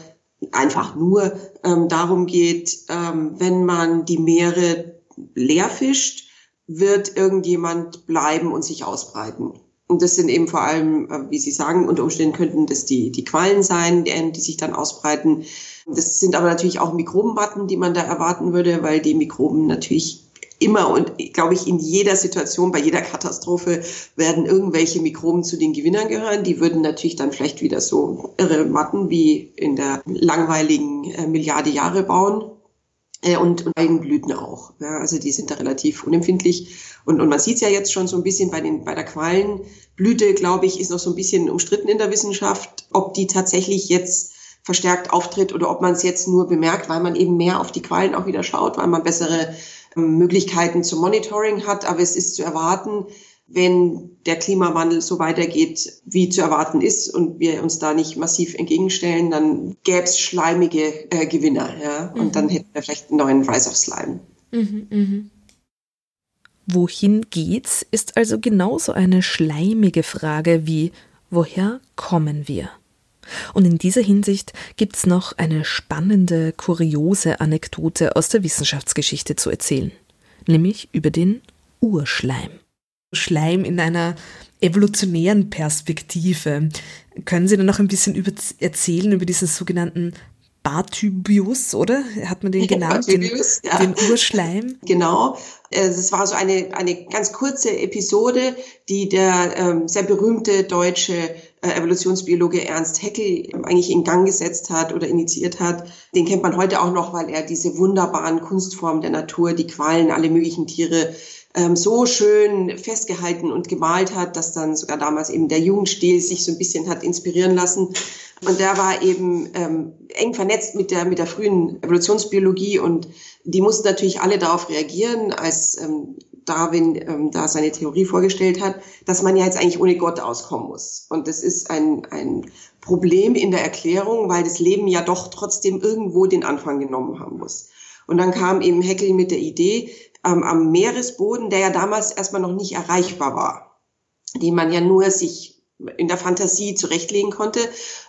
einfach nur ähm, darum geht, ähm, wenn man die Meere leer fischt, wird irgendjemand bleiben und sich ausbreiten. Und das sind eben vor allem, äh, wie Sie sagen, unter Umständen könnten das die, die Quallen sein, die, die sich dann ausbreiten. Das sind aber natürlich auch Mikrobenmatten, die man da erwarten würde, weil die Mikroben natürlich immer und glaube ich in jeder Situation, bei jeder Katastrophe werden irgendwelche Mikroben zu den Gewinnern gehören. Die würden natürlich dann vielleicht wieder so irre Matten wie in der langweiligen äh, Milliarde Jahre bauen. Äh, und, und Algenblüten auch. Ja, also die sind da relativ unempfindlich. Und, und man sieht es ja jetzt schon so ein bisschen bei, den, bei der Quallenblüte, glaube ich, ist noch so ein bisschen umstritten in der Wissenschaft, ob die tatsächlich jetzt verstärkt auftritt oder ob man es jetzt nur bemerkt, weil man eben mehr auf die Quallen auch wieder schaut, weil man bessere ähm, Möglichkeiten zum Monitoring hat. Aber es ist zu erwarten, wenn der Klimawandel so weitergeht, wie zu erwarten ist und wir uns da nicht massiv entgegenstellen, dann gäbe es schleimige äh, Gewinner. Ja? Und mhm. dann hätten wir vielleicht einen neuen Rise of Slime. Mhm, mh. Wohin geht's, ist also genauso eine schleimige Frage wie woher kommen wir? Und in dieser Hinsicht gibt's noch eine spannende, kuriose Anekdote aus der Wissenschaftsgeschichte zu erzählen, nämlich über den Urschleim. Schleim in einer evolutionären Perspektive. Können Sie da noch ein bisschen über, erzählen über diesen sogenannten Bartybius, oder? Hat man den genannt? Bartybius, den, ja. den Urschleim? Genau. Es war so eine, eine ganz kurze Episode, die der ähm, sehr berühmte deutsche äh, Evolutionsbiologe Ernst Haeckel eigentlich in Gang gesetzt hat oder initiiert hat. Den kennt man heute auch noch, weil er diese wunderbaren Kunstformen der Natur, die Qualen, alle möglichen Tiere ähm, so schön festgehalten und gemalt hat, dass dann sogar damals eben der Jugendstil sich so ein bisschen hat inspirieren lassen. Und der war eben ähm, eng vernetzt mit der, mit der frühen Evolutionsbiologie und die mussten natürlich alle darauf reagieren, als ähm, Darwin ähm, da seine Theorie vorgestellt hat, dass man ja jetzt eigentlich ohne Gott auskommen muss. Und das ist ein, ein Problem in der Erklärung, weil das Leben ja doch trotzdem irgendwo den Anfang genommen haben muss. Und dann kam eben Heckel mit der Idee, ähm, am Meeresboden, der ja damals erstmal noch nicht erreichbar war, den man ja nur sich in der Fantasie zurechtlegen konnte.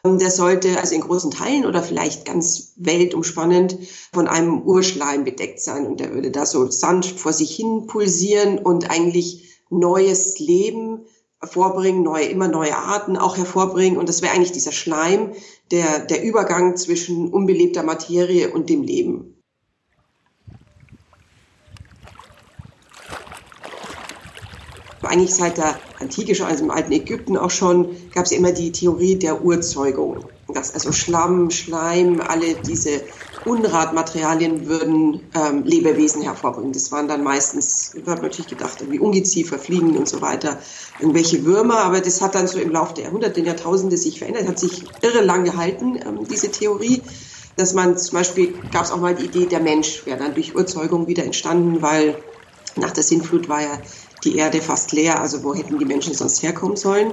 Ähm, der sollte also in großen Teilen oder vielleicht ganz weltumspannend von einem Urschleim bedeckt sein und der würde da so sanft vor sich hin pulsieren und eigentlich neues Leben vorbringen, neue, immer neue Arten auch hervorbringen. Und das wäre eigentlich dieser Schleim, der, der Übergang zwischen unbelebter Materie und dem Leben. Eigentlich seit der Antike schon, also im alten Ägypten auch schon, gab es immer die Theorie der Urzeugung. Dass also Schlamm, Schleim, alle diese Unratmaterialien würden ähm, Lebewesen hervorbringen. Das waren dann meistens, habe natürlich gedacht, irgendwie Ungeziefer, Fliegen und so weiter, irgendwelche Würmer, aber das hat dann so im Laufe der Jahrhunderte, der Jahrtausende sich verändert, hat sich irre lang gehalten, ähm, diese Theorie dass man zum Beispiel, gab es auch mal die Idee, der Mensch wäre dann durch Urzeugung wieder entstanden, weil nach der Sintflut war ja die Erde fast leer, also wo hätten die Menschen sonst herkommen sollen?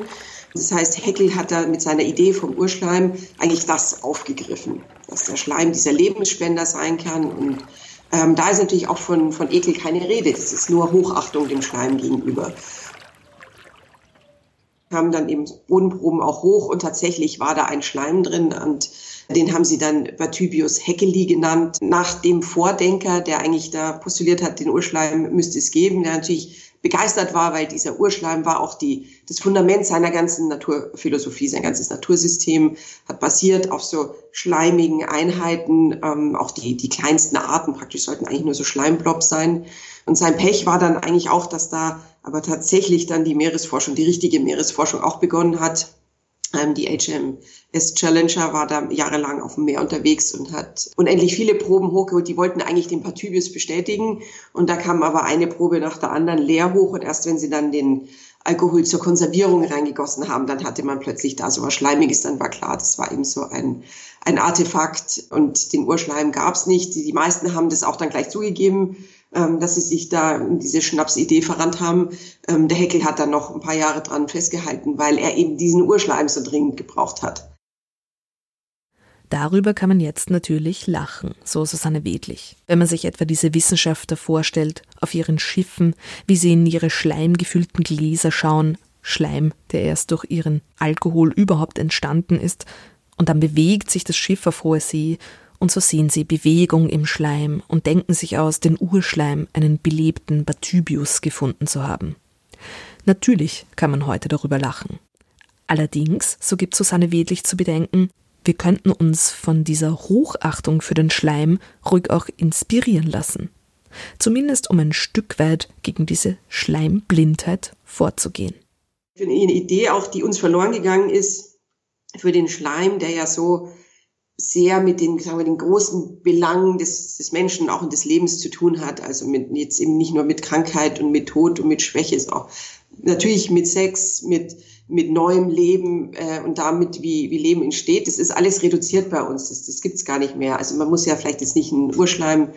Das heißt, Heckel hat da mit seiner Idee vom Urschleim eigentlich das aufgegriffen, dass der Schleim dieser Lebensspender sein kann. Und ähm, da ist natürlich auch von, von Ekel keine Rede. Das ist nur Hochachtung dem Schleim gegenüber. Haben dann eben Bodenproben auch hoch und tatsächlich war da ein Schleim drin und den haben sie dann Batybius Heckeli genannt, nach dem Vordenker, der eigentlich da postuliert hat, den Urschleim müsste es geben, der natürlich begeistert war, weil dieser Urschleim war auch die, das Fundament seiner ganzen Naturphilosophie, sein ganzes Natursystem hat basiert auf so schleimigen Einheiten, ähm, auch die, die kleinsten Arten praktisch sollten eigentlich nur so Schleimblobs sein. Und sein Pech war dann eigentlich auch, dass da aber tatsächlich dann die Meeresforschung, die richtige Meeresforschung auch begonnen hat, Ähm, die HMS Challenger war da jahrelang auf dem Meer unterwegs und hat unendlich viele Proben hochgeholt. Die wollten eigentlich den Pathybius bestätigen und da kam aber eine Probe nach der anderen leer hoch und erst wenn sie dann den Alkohol zur Konservierung reingegossen haben, dann hatte man plötzlich da so was Schleimiges, dann war klar, das war eben so ein, ein Artefakt und den Urschleim gab es nicht. Die, die meisten haben das auch dann gleich zugegeben, ähm, dass sie sich da diese Schnapsidee verrannt haben. Ähm, der Heckel hat dann noch ein paar Jahre dran festgehalten, weil er eben diesen Urschleim so dringend gebraucht hat. Darüber kann man jetzt natürlich lachen, so Susanne Wedlich. Wenn man sich etwa diese Wissenschaftler vorstellt, auf ihren Schiffen, wie sie in ihre schleimgefüllten Gläser schauen, Schleim, der erst durch ihren Alkohol überhaupt entstanden ist, und dann bewegt sich das Schiff auf hoher See und so sehen sie Bewegung im Schleim und denken sich aus, den Urschleim, einen belebten Bathybius gefunden zu haben. Natürlich kann man heute darüber lachen. Allerdings, so gibt Susanne Wedlich zu bedenken, wir könnten uns von dieser Hochachtung für den Schleim ruhig auch inspirieren lassen. Zumindest um ein Stück weit gegen diese Schleimblindheit vorzugehen. Eine Idee auch, die uns verloren gegangen ist, für den Schleim, der ja so sehr mit den, sagen wir, den großen Belangen des, des Menschen auch und des Lebens zu tun hat. Also mit, jetzt eben nicht nur mit Krankheit und mit Tod und mit Schwäche, ist auch natürlich mit Sex, mit, mit neuem Leben äh, und damit, wie, wie Leben entsteht. Das ist alles reduziert bei uns. Das, das gibt's gar nicht mehr. Also man muss ja vielleicht jetzt nicht einen Urschleim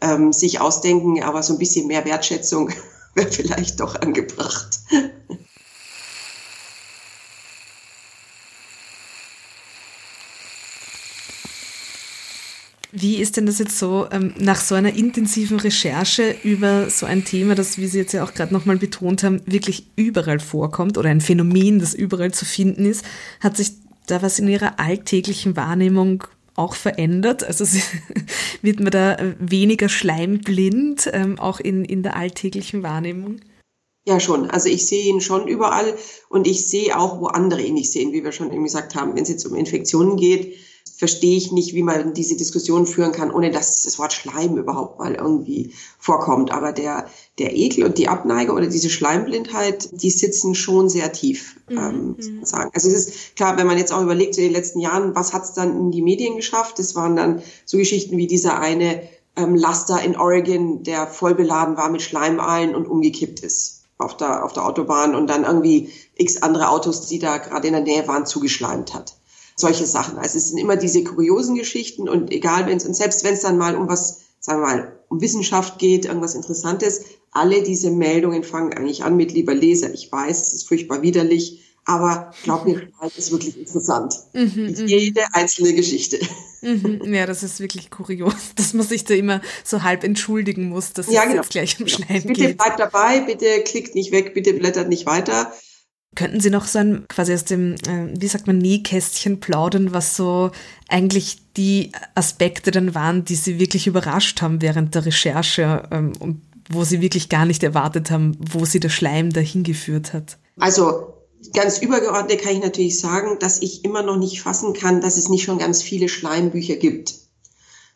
ähm, sich ausdenken, aber so ein bisschen mehr Wertschätzung wäre vielleicht doch angebracht. Wie ist denn das jetzt so ähm, nach so einer intensiven Recherche über so ein Thema, das, wie Sie jetzt ja auch gerade nochmal betont haben, wirklich überall vorkommt oder ein Phänomen, das überall zu finden ist? Hat sich da was in Ihrer alltäglichen Wahrnehmung auch verändert? Also wird man da weniger schleimblind, ähm, auch in, in der alltäglichen Wahrnehmung? Ja, schon. Also ich sehe ihn schon überall und ich sehe auch, wo andere ihn nicht sehen, wie wir schon eben gesagt haben, wenn es jetzt um Infektionen geht verstehe ich nicht, wie man diese Diskussion führen kann, ohne dass das Wort Schleim überhaupt mal irgendwie vorkommt. Aber der, der Ekel und die Abneige oder diese Schleimblindheit, die sitzen schon sehr tief, mhm. ähm, mhm. sagen. Also es ist klar, wenn man jetzt auch überlegt, in den letzten Jahren, was hat es dann in die Medien geschafft? Das waren dann so Geschichten wie dieser eine ähm, Laster in Oregon, der voll beladen war mit Schleimealen und umgekippt ist auf der, auf der Autobahn und dann irgendwie x andere Autos, die da gerade in der Nähe waren, zugeschleimt hat solche Sachen. Also es sind immer diese kuriosen Geschichten und egal, wenn es, und selbst wenn es dann mal um was, sagen wir mal, um Wissenschaft geht, irgendwas Interessantes, alle diese Meldungen fangen eigentlich an mit lieber Leser. Ich weiß, es ist furchtbar widerlich, aber glaub mir, es ist wirklich interessant. Mhm, mhm, Jede einzelne Geschichte. Mhm, ja, das ist wirklich kurios, dass man sich da immer so halb entschuldigen muss, dass ja, es genau. jetzt gleich um Schleim bitte geht. Bitte bleibt dabei, bitte klickt nicht weg, bitte blättert nicht weiter. Könnten Sie noch so ein, quasi aus dem, äh, wie sagt man, Nähkästchen plaudern, was so eigentlich die Aspekte dann waren, die Sie wirklich überrascht haben während der Recherche ähm, und wo Sie wirklich gar nicht erwartet haben, wo Sie der Schleim dahin geführt hat? Also ganz übergeordnet kann ich natürlich sagen, dass ich immer noch nicht fassen kann, dass es nicht schon ganz viele Schleimbücher gibt.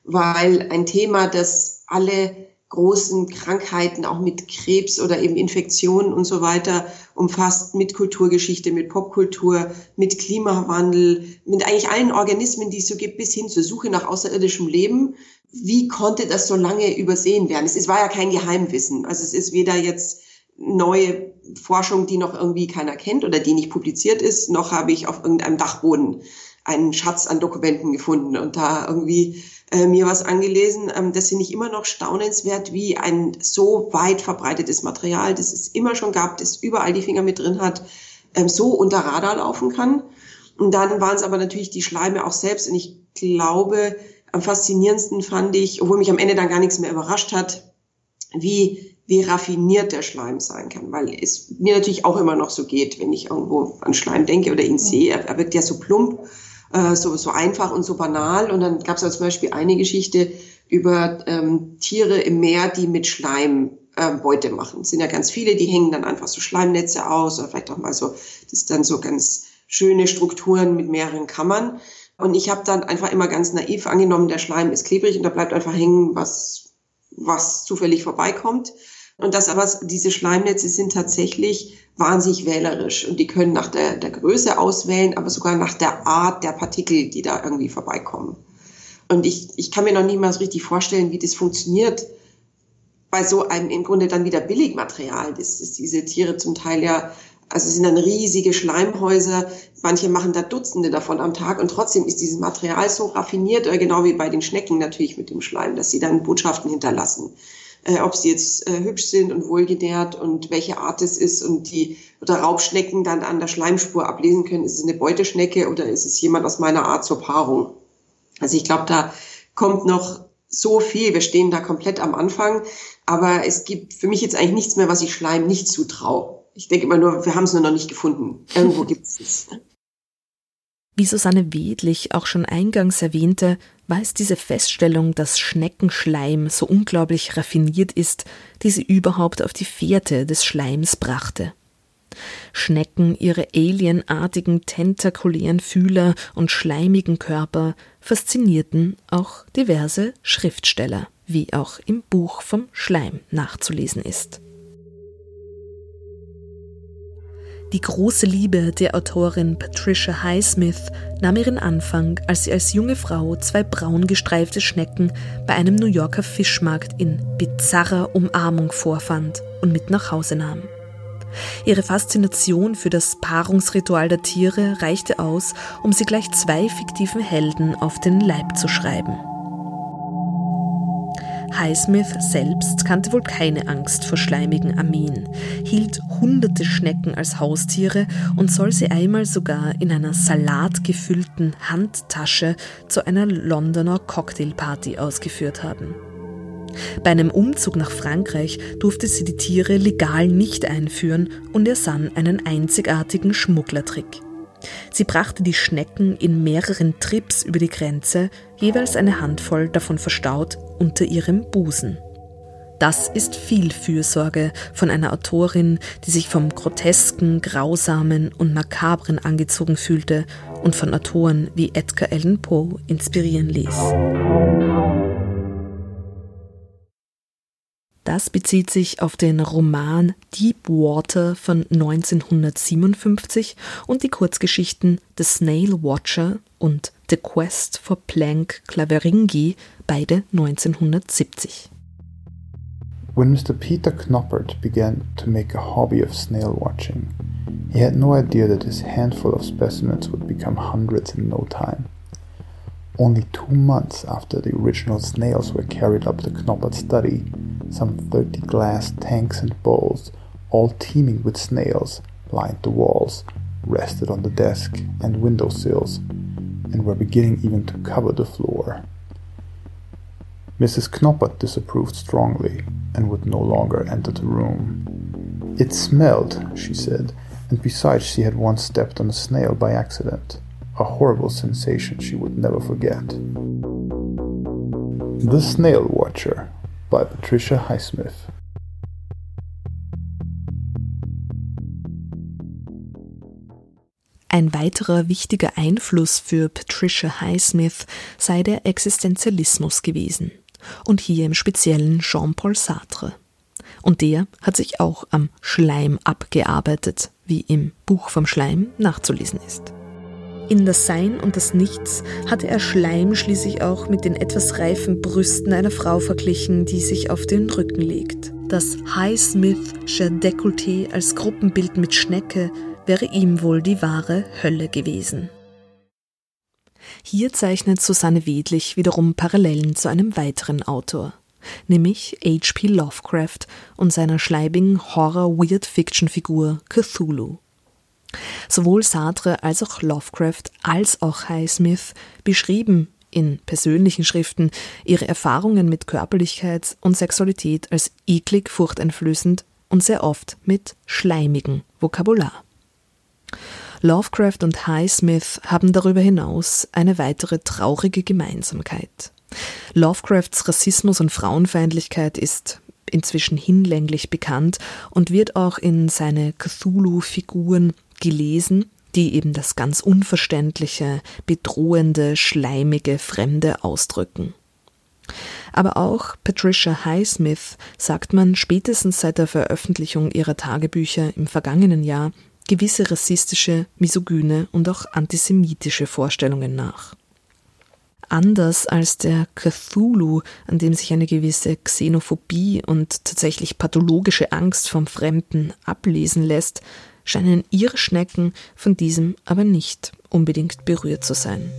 Weil ein Thema, das alle großen Krankheiten, auch mit Krebs oder eben Infektionen und so weiter umfasst, mit Kulturgeschichte, mit Popkultur, mit Klimawandel, mit eigentlich allen Organismen, die es so gibt, bis hin zur Suche nach außerirdischem Leben. Wie konnte das so lange übersehen werden? Es, war ja kein Geheimwissen. Also es ist weder jetzt neue Forschung, die noch irgendwie keiner kennt oder die nicht publiziert ist, noch habe ich auf irgendeinem Dachboden einen Schatz an Dokumenten gefunden und da irgendwie äh, mir was angelesen. Ähm, das finde ich immer noch staunenswert, wie ein so weit verbreitetes Material, das es immer schon gab, das überall die Finger mit drin hat, ähm, so unter Radar laufen kann. Und dann waren es aber natürlich die Schleime auch selbst. Und ich glaube, am faszinierendsten fand ich, obwohl mich am Ende dann gar nichts mehr überrascht hat, wie, wie raffiniert der Schleim sein kann. Weil es mir natürlich auch immer noch so geht, wenn ich irgendwo an Schleim denke oder ihn sehe. Er, er wirkt ja so plump äh, so, so einfach und so banal. Und dann gab es zum Beispiel eine Geschichte über ähm, Tiere im Meer, die mit Schleim äh, Beute machen. Es sind ja ganz viele, die hängen dann einfach so Schleimnetze aus oder vielleicht auch mal so, das dann so ganz schöne Strukturen mit mehreren Kammern. Und ich habe dann einfach immer ganz naiv angenommen, der Schleim ist klebrig und da bleibt einfach hängen, was, was zufällig vorbeikommt. Und das aber, diese Schleimnetze sind tatsächlich wahnsinnig wählerisch. Und die können nach der, der Größe auswählen, aber sogar nach der Art der Partikel, die da irgendwie vorbeikommen. Und ich, ich kann mir noch nicht mal so richtig vorstellen, wie das funktioniert bei so einem im Grunde dann wieder Billigmaterial, das, das diese Tiere zum Teil ja, also es sind dann riesige Schleimhäuser, manche machen da Dutzende davon am Tag und trotzdem ist dieses Material so raffiniert, äh, genau wie bei den Schnecken natürlich mit dem Schleim, dass sie dann Botschaften hinterlassen äh, ob sie jetzt äh, hübsch sind und wohlgenährt und welche Art es ist und die oder Raubschnecken dann an der Schleimspur ablesen können, ist es eine Beuteschnecke oder ist es jemand aus meiner Art zur Paarung. Also ich glaube, da kommt noch so viel. Wir stehen da komplett am Anfang, aber es gibt für mich jetzt eigentlich nichts mehr, was ich Schleim nicht zutraue. Ich denke immer nur, wir haben es nur noch nicht gefunden. Irgendwo gibt es es. Wie Susanne Wedlich auch schon eingangs erwähnte, war es diese Feststellung, dass Schneckenschleim so unglaublich raffiniert ist, die sie überhaupt auf die Fährte des Schleims brachte. Schnecken, ihre alienartigen, tentakulären Fühler und schleimigen Körper faszinierten auch diverse Schriftsteller, wie auch im Buch vom Schleim nachzulesen ist. Die große Liebe der Autorin Patricia Highsmith nahm ihren Anfang, als sie als junge Frau zwei braun gestreifte Schnecken bei einem New Yorker Fischmarkt in bizarrer Umarmung vorfand und mit nach Hause nahm. Ihre Faszination für das Paarungsritual der Tiere reichte aus, um sie gleich zwei fiktiven Helden auf den Leib zu schreiben. Highsmith selbst kannte wohl keine Angst vor schleimigen Armeen, hielt hunderte Schnecken als Haustiere und soll sie einmal sogar in einer salatgefüllten Handtasche zu einer Londoner Cocktailparty ausgeführt haben. Bei einem Umzug nach Frankreich durfte sie die Tiere legal nicht einführen und ersann einen einzigartigen Schmugglertrick. Sie brachte die Schnecken in mehreren Trips über die Grenze, jeweils eine Handvoll davon verstaut unter ihrem Busen. Das ist viel Fürsorge von einer Autorin, die sich vom Grotesken, Grausamen und Makabren angezogen fühlte und von Autoren wie Edgar Allan Poe inspirieren ließ. Das bezieht sich auf den Roman Deepwater von 1957 und die Kurzgeschichten The Snail Watcher und The Quest for Planck Claveringi, beide 1970. When Mr. Peter Knoppert began to make a hobby of snail watching, he had no idea that his handful of specimens would become hundreds in no time. Only two months after the original snails were carried up to Knoppert study, some 30 glass tanks and bowls, all teeming with snails, lined the walls, rested on the desk and window sills, and were beginning even to cover the floor. Mrs. Knoppert disapproved strongly and would no longer enter the room. It smelled, she said, and besides, she had once stepped on a snail by accident, a horrible sensation she would never forget. The Snail Watcher by Patricia Highsmith. Ein weiterer wichtiger Einfluss für Patricia Highsmith sei der Existenzialismus gewesen. Und hier im Speziellen Jean-Paul Sartre. Und der hat sich auch am Schleim abgearbeitet, wie im Buch vom Schleim nachzulesen ist. In das Sein und das Nichts hatte er Schleim schließlich auch mit den etwas reifen Brüsten einer Frau verglichen, die sich auf den Rücken legt. Das Highsmithsche Dekolleté als Gruppenbild mit Schnecke wäre ihm wohl die wahre Hölle gewesen. Hier zeichnet Susanne Wedlich wiederum Parallelen zu einem weiteren Autor, nämlich H.P. Lovecraft und seiner schleibigen Horror-Weird-Fiction-Figur Cthulhu. Sowohl Sartre als auch Lovecraft als auch Highsmith beschrieben in persönlichen Schriften ihre Erfahrungen mit Körperlichkeit und Sexualität als eklig, furchteinflößend und sehr oft mit schleimigem Vokabular. Lovecraft und Highsmith haben darüber hinaus eine weitere traurige Gemeinsamkeit. Lovecrafts Rassismus und Frauenfeindlichkeit ist inzwischen hinlänglich bekannt und wird auch in seine Cthulhu-Figuren gelesen, die eben das ganz unverständliche, bedrohende, schleimige, fremde ausdrücken. Aber auch Patricia Highsmith sagt man spätestens seit der Veröffentlichung ihrer Tagebücher im vergangenen Jahr gewisse rassistische, misogyne und auch antisemitische Vorstellungen nach. Anders als der Cthulhu, an dem sich eine gewisse Xenophobie und tatsächlich pathologische Angst vom Fremden ablesen lässt, scheinen ihre Schnecken von diesem aber nicht unbedingt berührt zu sein.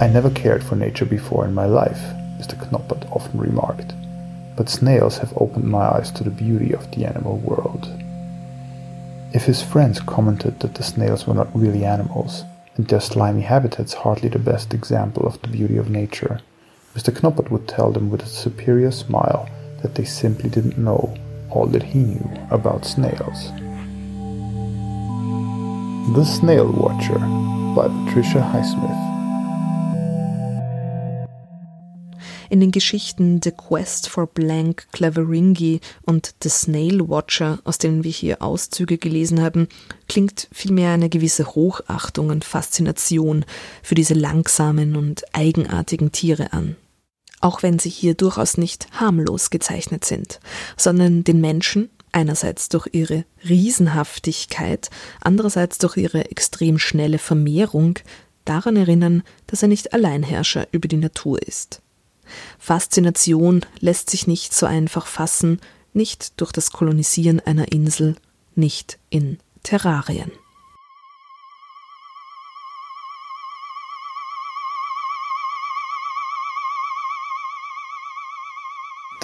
I never cared for nature before in my life, Mr. Knoppert often remarked, but snails have opened my eyes to the beauty of the animal world. If his friends commented that the snails were not really animals, and their slimy habitats hardly the best example of the beauty of nature, Mr. Knoppert would tell them with a superior smile that they simply didn't know all that he knew about snails. The Snail Watcher by Patricia Highsmith. In den Geschichten The Quest for Blank Claveringi und The Snail Watcher, aus denen wir hier Auszüge gelesen haben, klingt vielmehr eine gewisse Hochachtung und Faszination für diese langsamen und eigenartigen Tiere an auch wenn sie hier durchaus nicht harmlos gezeichnet sind, sondern den Menschen einerseits durch ihre Riesenhaftigkeit, andererseits durch ihre extrem schnelle Vermehrung daran erinnern, dass er nicht Alleinherrscher über die Natur ist. Faszination lässt sich nicht so einfach fassen, nicht durch das Kolonisieren einer Insel, nicht in Terrarien.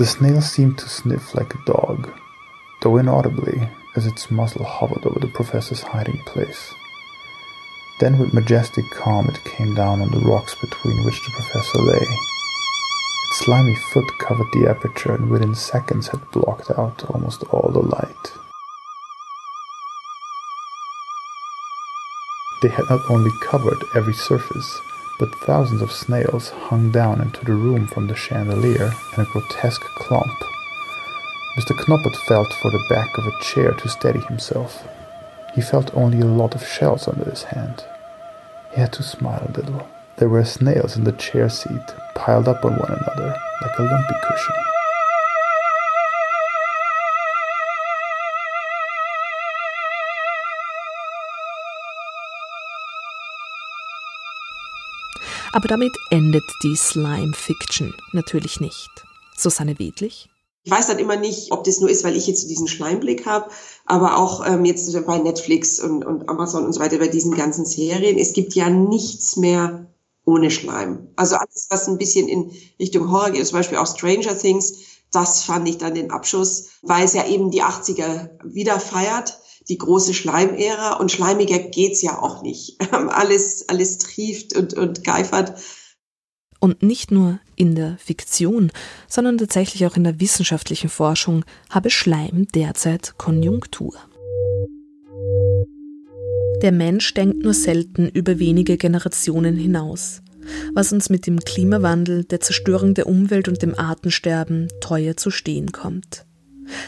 The snail seemed to sniff like a dog, though inaudibly, as its muzzle hovered over the professor's hiding place. Then, with majestic calm, it came down on the rocks between which the professor lay. Its slimy foot covered the aperture and within seconds had blocked out almost all the light. They had not only covered every surface, but thousands of snails hung down into the room from the chandelier in a grotesque clump. Mr. Knoppet felt for the back of a chair to steady himself. He felt only a lot of shells under his hand. He had to smile a little. There were snails in the chair seat, piled up on one another, like a lumpy cushion. Aber damit endet die Slime-Fiction natürlich nicht. Susanne Wedlich? Ich weiß dann immer nicht, ob das nur ist, weil ich jetzt diesen Schleimblick habe, aber auch ähm, jetzt bei Netflix und, und Amazon und so weiter, bei diesen ganzen Serien, es gibt ja nichts mehr ohne Schleim. Also alles, was ein bisschen in Richtung Horror geht, zum Beispiel auch Stranger Things, das fand ich dann den Abschuss, weil es ja eben die 80er wieder feiert die große Schleimära und schleimiger geht's ja auch nicht. alles, alles trieft und, und geifert. Und nicht nur in der Fiktion, sondern tatsächlich auch in der wissenschaftlichen Forschung habe Schleim derzeit Konjunktur. Der Mensch denkt nur selten über wenige Generationen hinaus, was uns mit dem Klimawandel, der Zerstörung der Umwelt und dem Artensterben teuer zu stehen kommt.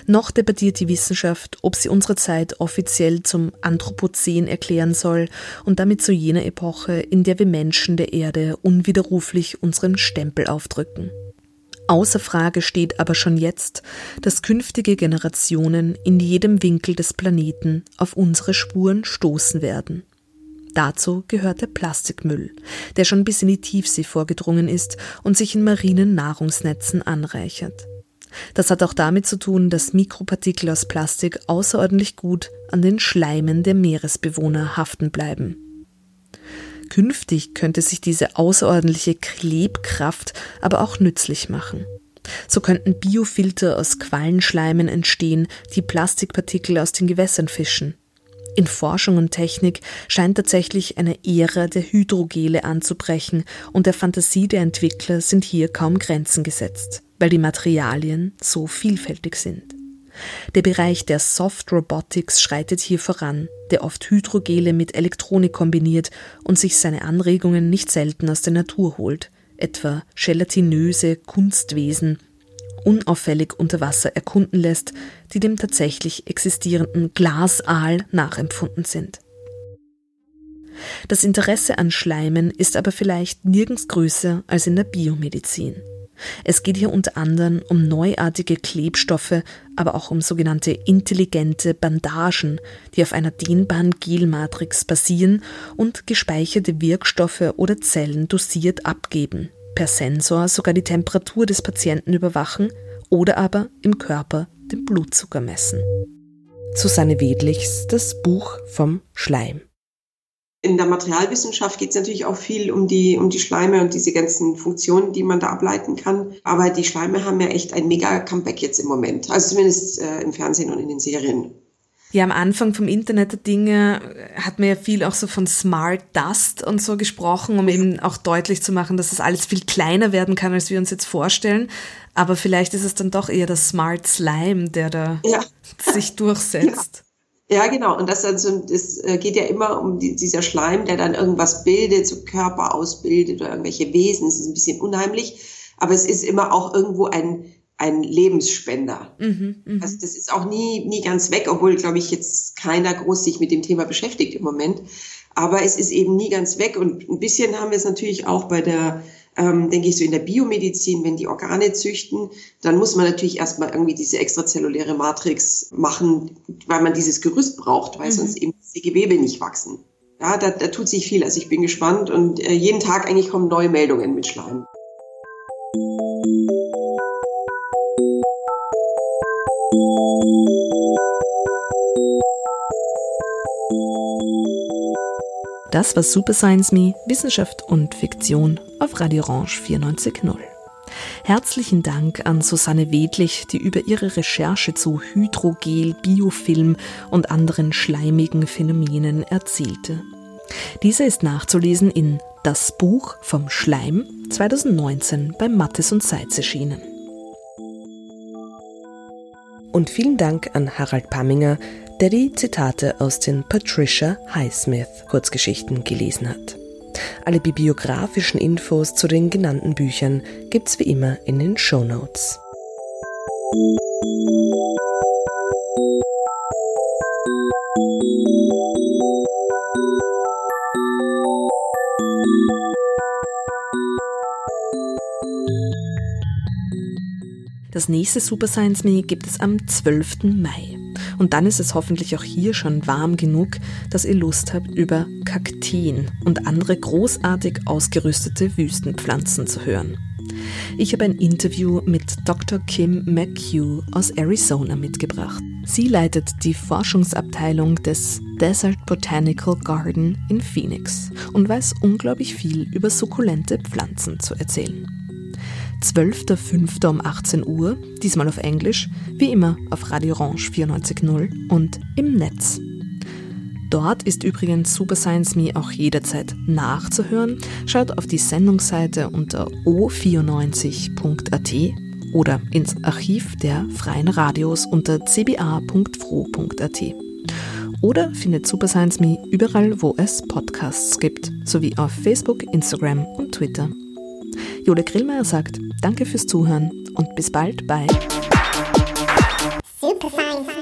Noch debattiert die Wissenschaft, ob sie unsere Zeit offiziell zum Anthropozän erklären soll und damit zu jener Epoche, in der wir Menschen der Erde unwiderruflich unseren Stempel aufdrücken. Außer Frage steht aber schon jetzt, dass künftige Generationen in jedem Winkel des Planeten auf unsere Spuren stoßen werden. Dazu gehört der Plastikmüll, der schon bis in die Tiefsee vorgedrungen ist und sich in marinen Nahrungsnetzen anreichert. Das hat auch damit zu tun, dass Mikropartikel aus Plastik außerordentlich gut an den Schleimen der Meeresbewohner haften bleiben. Künftig könnte sich diese außerordentliche Klebkraft aber auch nützlich machen. So könnten Biofilter aus Quallenschleimen entstehen, die Plastikpartikel aus den Gewässern fischen. In Forschung und Technik scheint tatsächlich eine Ära der Hydrogele anzubrechen und der Fantasie der Entwickler sind hier kaum Grenzen gesetzt weil die Materialien so vielfältig sind. Der Bereich der Soft Robotics schreitet hier voran, der oft Hydrogele mit Elektronik kombiniert und sich seine Anregungen nicht selten aus der Natur holt, etwa gelatinöse Kunstwesen unauffällig unter Wasser erkunden lässt, die dem tatsächlich existierenden Glasaal nachempfunden sind. Das Interesse an Schleimen ist aber vielleicht nirgends größer als in der Biomedizin. Es geht hier unter anderem um neuartige Klebstoffe, aber auch um sogenannte intelligente Bandagen, die auf einer dehnbaren Gelmatrix basieren und gespeicherte Wirkstoffe oder Zellen dosiert abgeben, per Sensor sogar die Temperatur des Patienten überwachen oder aber im Körper den Blutzucker messen. Susanne Wedlichs Das Buch vom Schleim. In der Materialwissenschaft geht es natürlich auch viel um die, um die Schleime und diese ganzen Funktionen, die man da ableiten kann. Aber die Schleime haben ja echt ein mega Comeback jetzt im Moment. Also zumindest äh, im Fernsehen und in den Serien. Ja, am Anfang vom Internet der Dinge hat man ja viel auch so von Smart Dust und so gesprochen, um eben auch deutlich zu machen, dass es das alles viel kleiner werden kann, als wir uns jetzt vorstellen. Aber vielleicht ist es dann doch eher das Smart Slime, der da ja. sich durchsetzt. Ja. ja. genau. Und das, also, das äh, geht ja immer um die, dieser Schleim, der dann irgendwas bildet, so Körper ausbildet oder irgendwelche Wesen. Es ist ein bisschen unheimlich. Aber es ist immer auch irgendwo ein ein Lebensspender. Mhm, mh. Also das ist auch nie, nie ganz weg, obwohl, glaube ich, jetzt keiner groß sich mit dem Thema beschäftigt im Moment. Aber es ist eben nie ganz weg. Und ein bisschen haben wir es natürlich auch bei der, ähm, denke ich, so in der Biomedizin, wenn die Organe züchten, dann muss man natürlich erstmal irgendwie diese extrazelluläre Matrix machen, weil man dieses Gerüst braucht, weil mhm. sonst eben die Gewebe nicht wachsen. Ja, da, da tut sich viel. Also ich bin gespannt und äh, jeden Tag eigentlich kommen neue Meldungen mit Schleim. Das war Super Science Me, Wissenschaft und Fiktion auf Radio Orange 94.0. Herzlichen Dank an Susanne Wedlich, die über ihre Recherche zu Hydrogel, Biofilm und anderen schleimigen Phänomenen erzählte. Diese ist nachzulesen in Das Buch vom Schleim 2019 bei Mattes und Seitz erschienen. Und vielen Dank an Harald Pamminger, der die Zitate aus den Patricia Highsmith Kurzgeschichten gelesen hat. Alle bibliografischen Infos zu den genannten Büchern gibt's wie immer in den Show Notes. Das nächste Super Science Me gibt es am 12. Mai. Und dann ist es hoffentlich auch hier schon warm genug, dass ihr Lust habt, über Kakteen und andere großartig ausgerüstete Wüstenpflanzen zu hören. Ich habe ein Interview mit Dr. Kim McHugh aus Arizona mitgebracht. Sie leitet die Forschungsabteilung des Desert Botanical Garden in Phoenix und weiß unglaublich viel über sukkulente Pflanzen zu erzählen. 12.05. um 18 Uhr, diesmal auf Englisch, wie immer auf Radio Orange 94.0 und im Netz. Dort ist übrigens Super Science Me auch jederzeit nachzuhören. Schaut auf die Sendungsseite unter o94.at oder ins Archiv der freien Radios unter cba.fro.at. Oder findet Super Science Me überall, wo es Podcasts gibt, sowie auf Facebook, Instagram und Twitter. Jule Grillmeier sagt Danke fürs Zuhören und bis bald bei Super Science.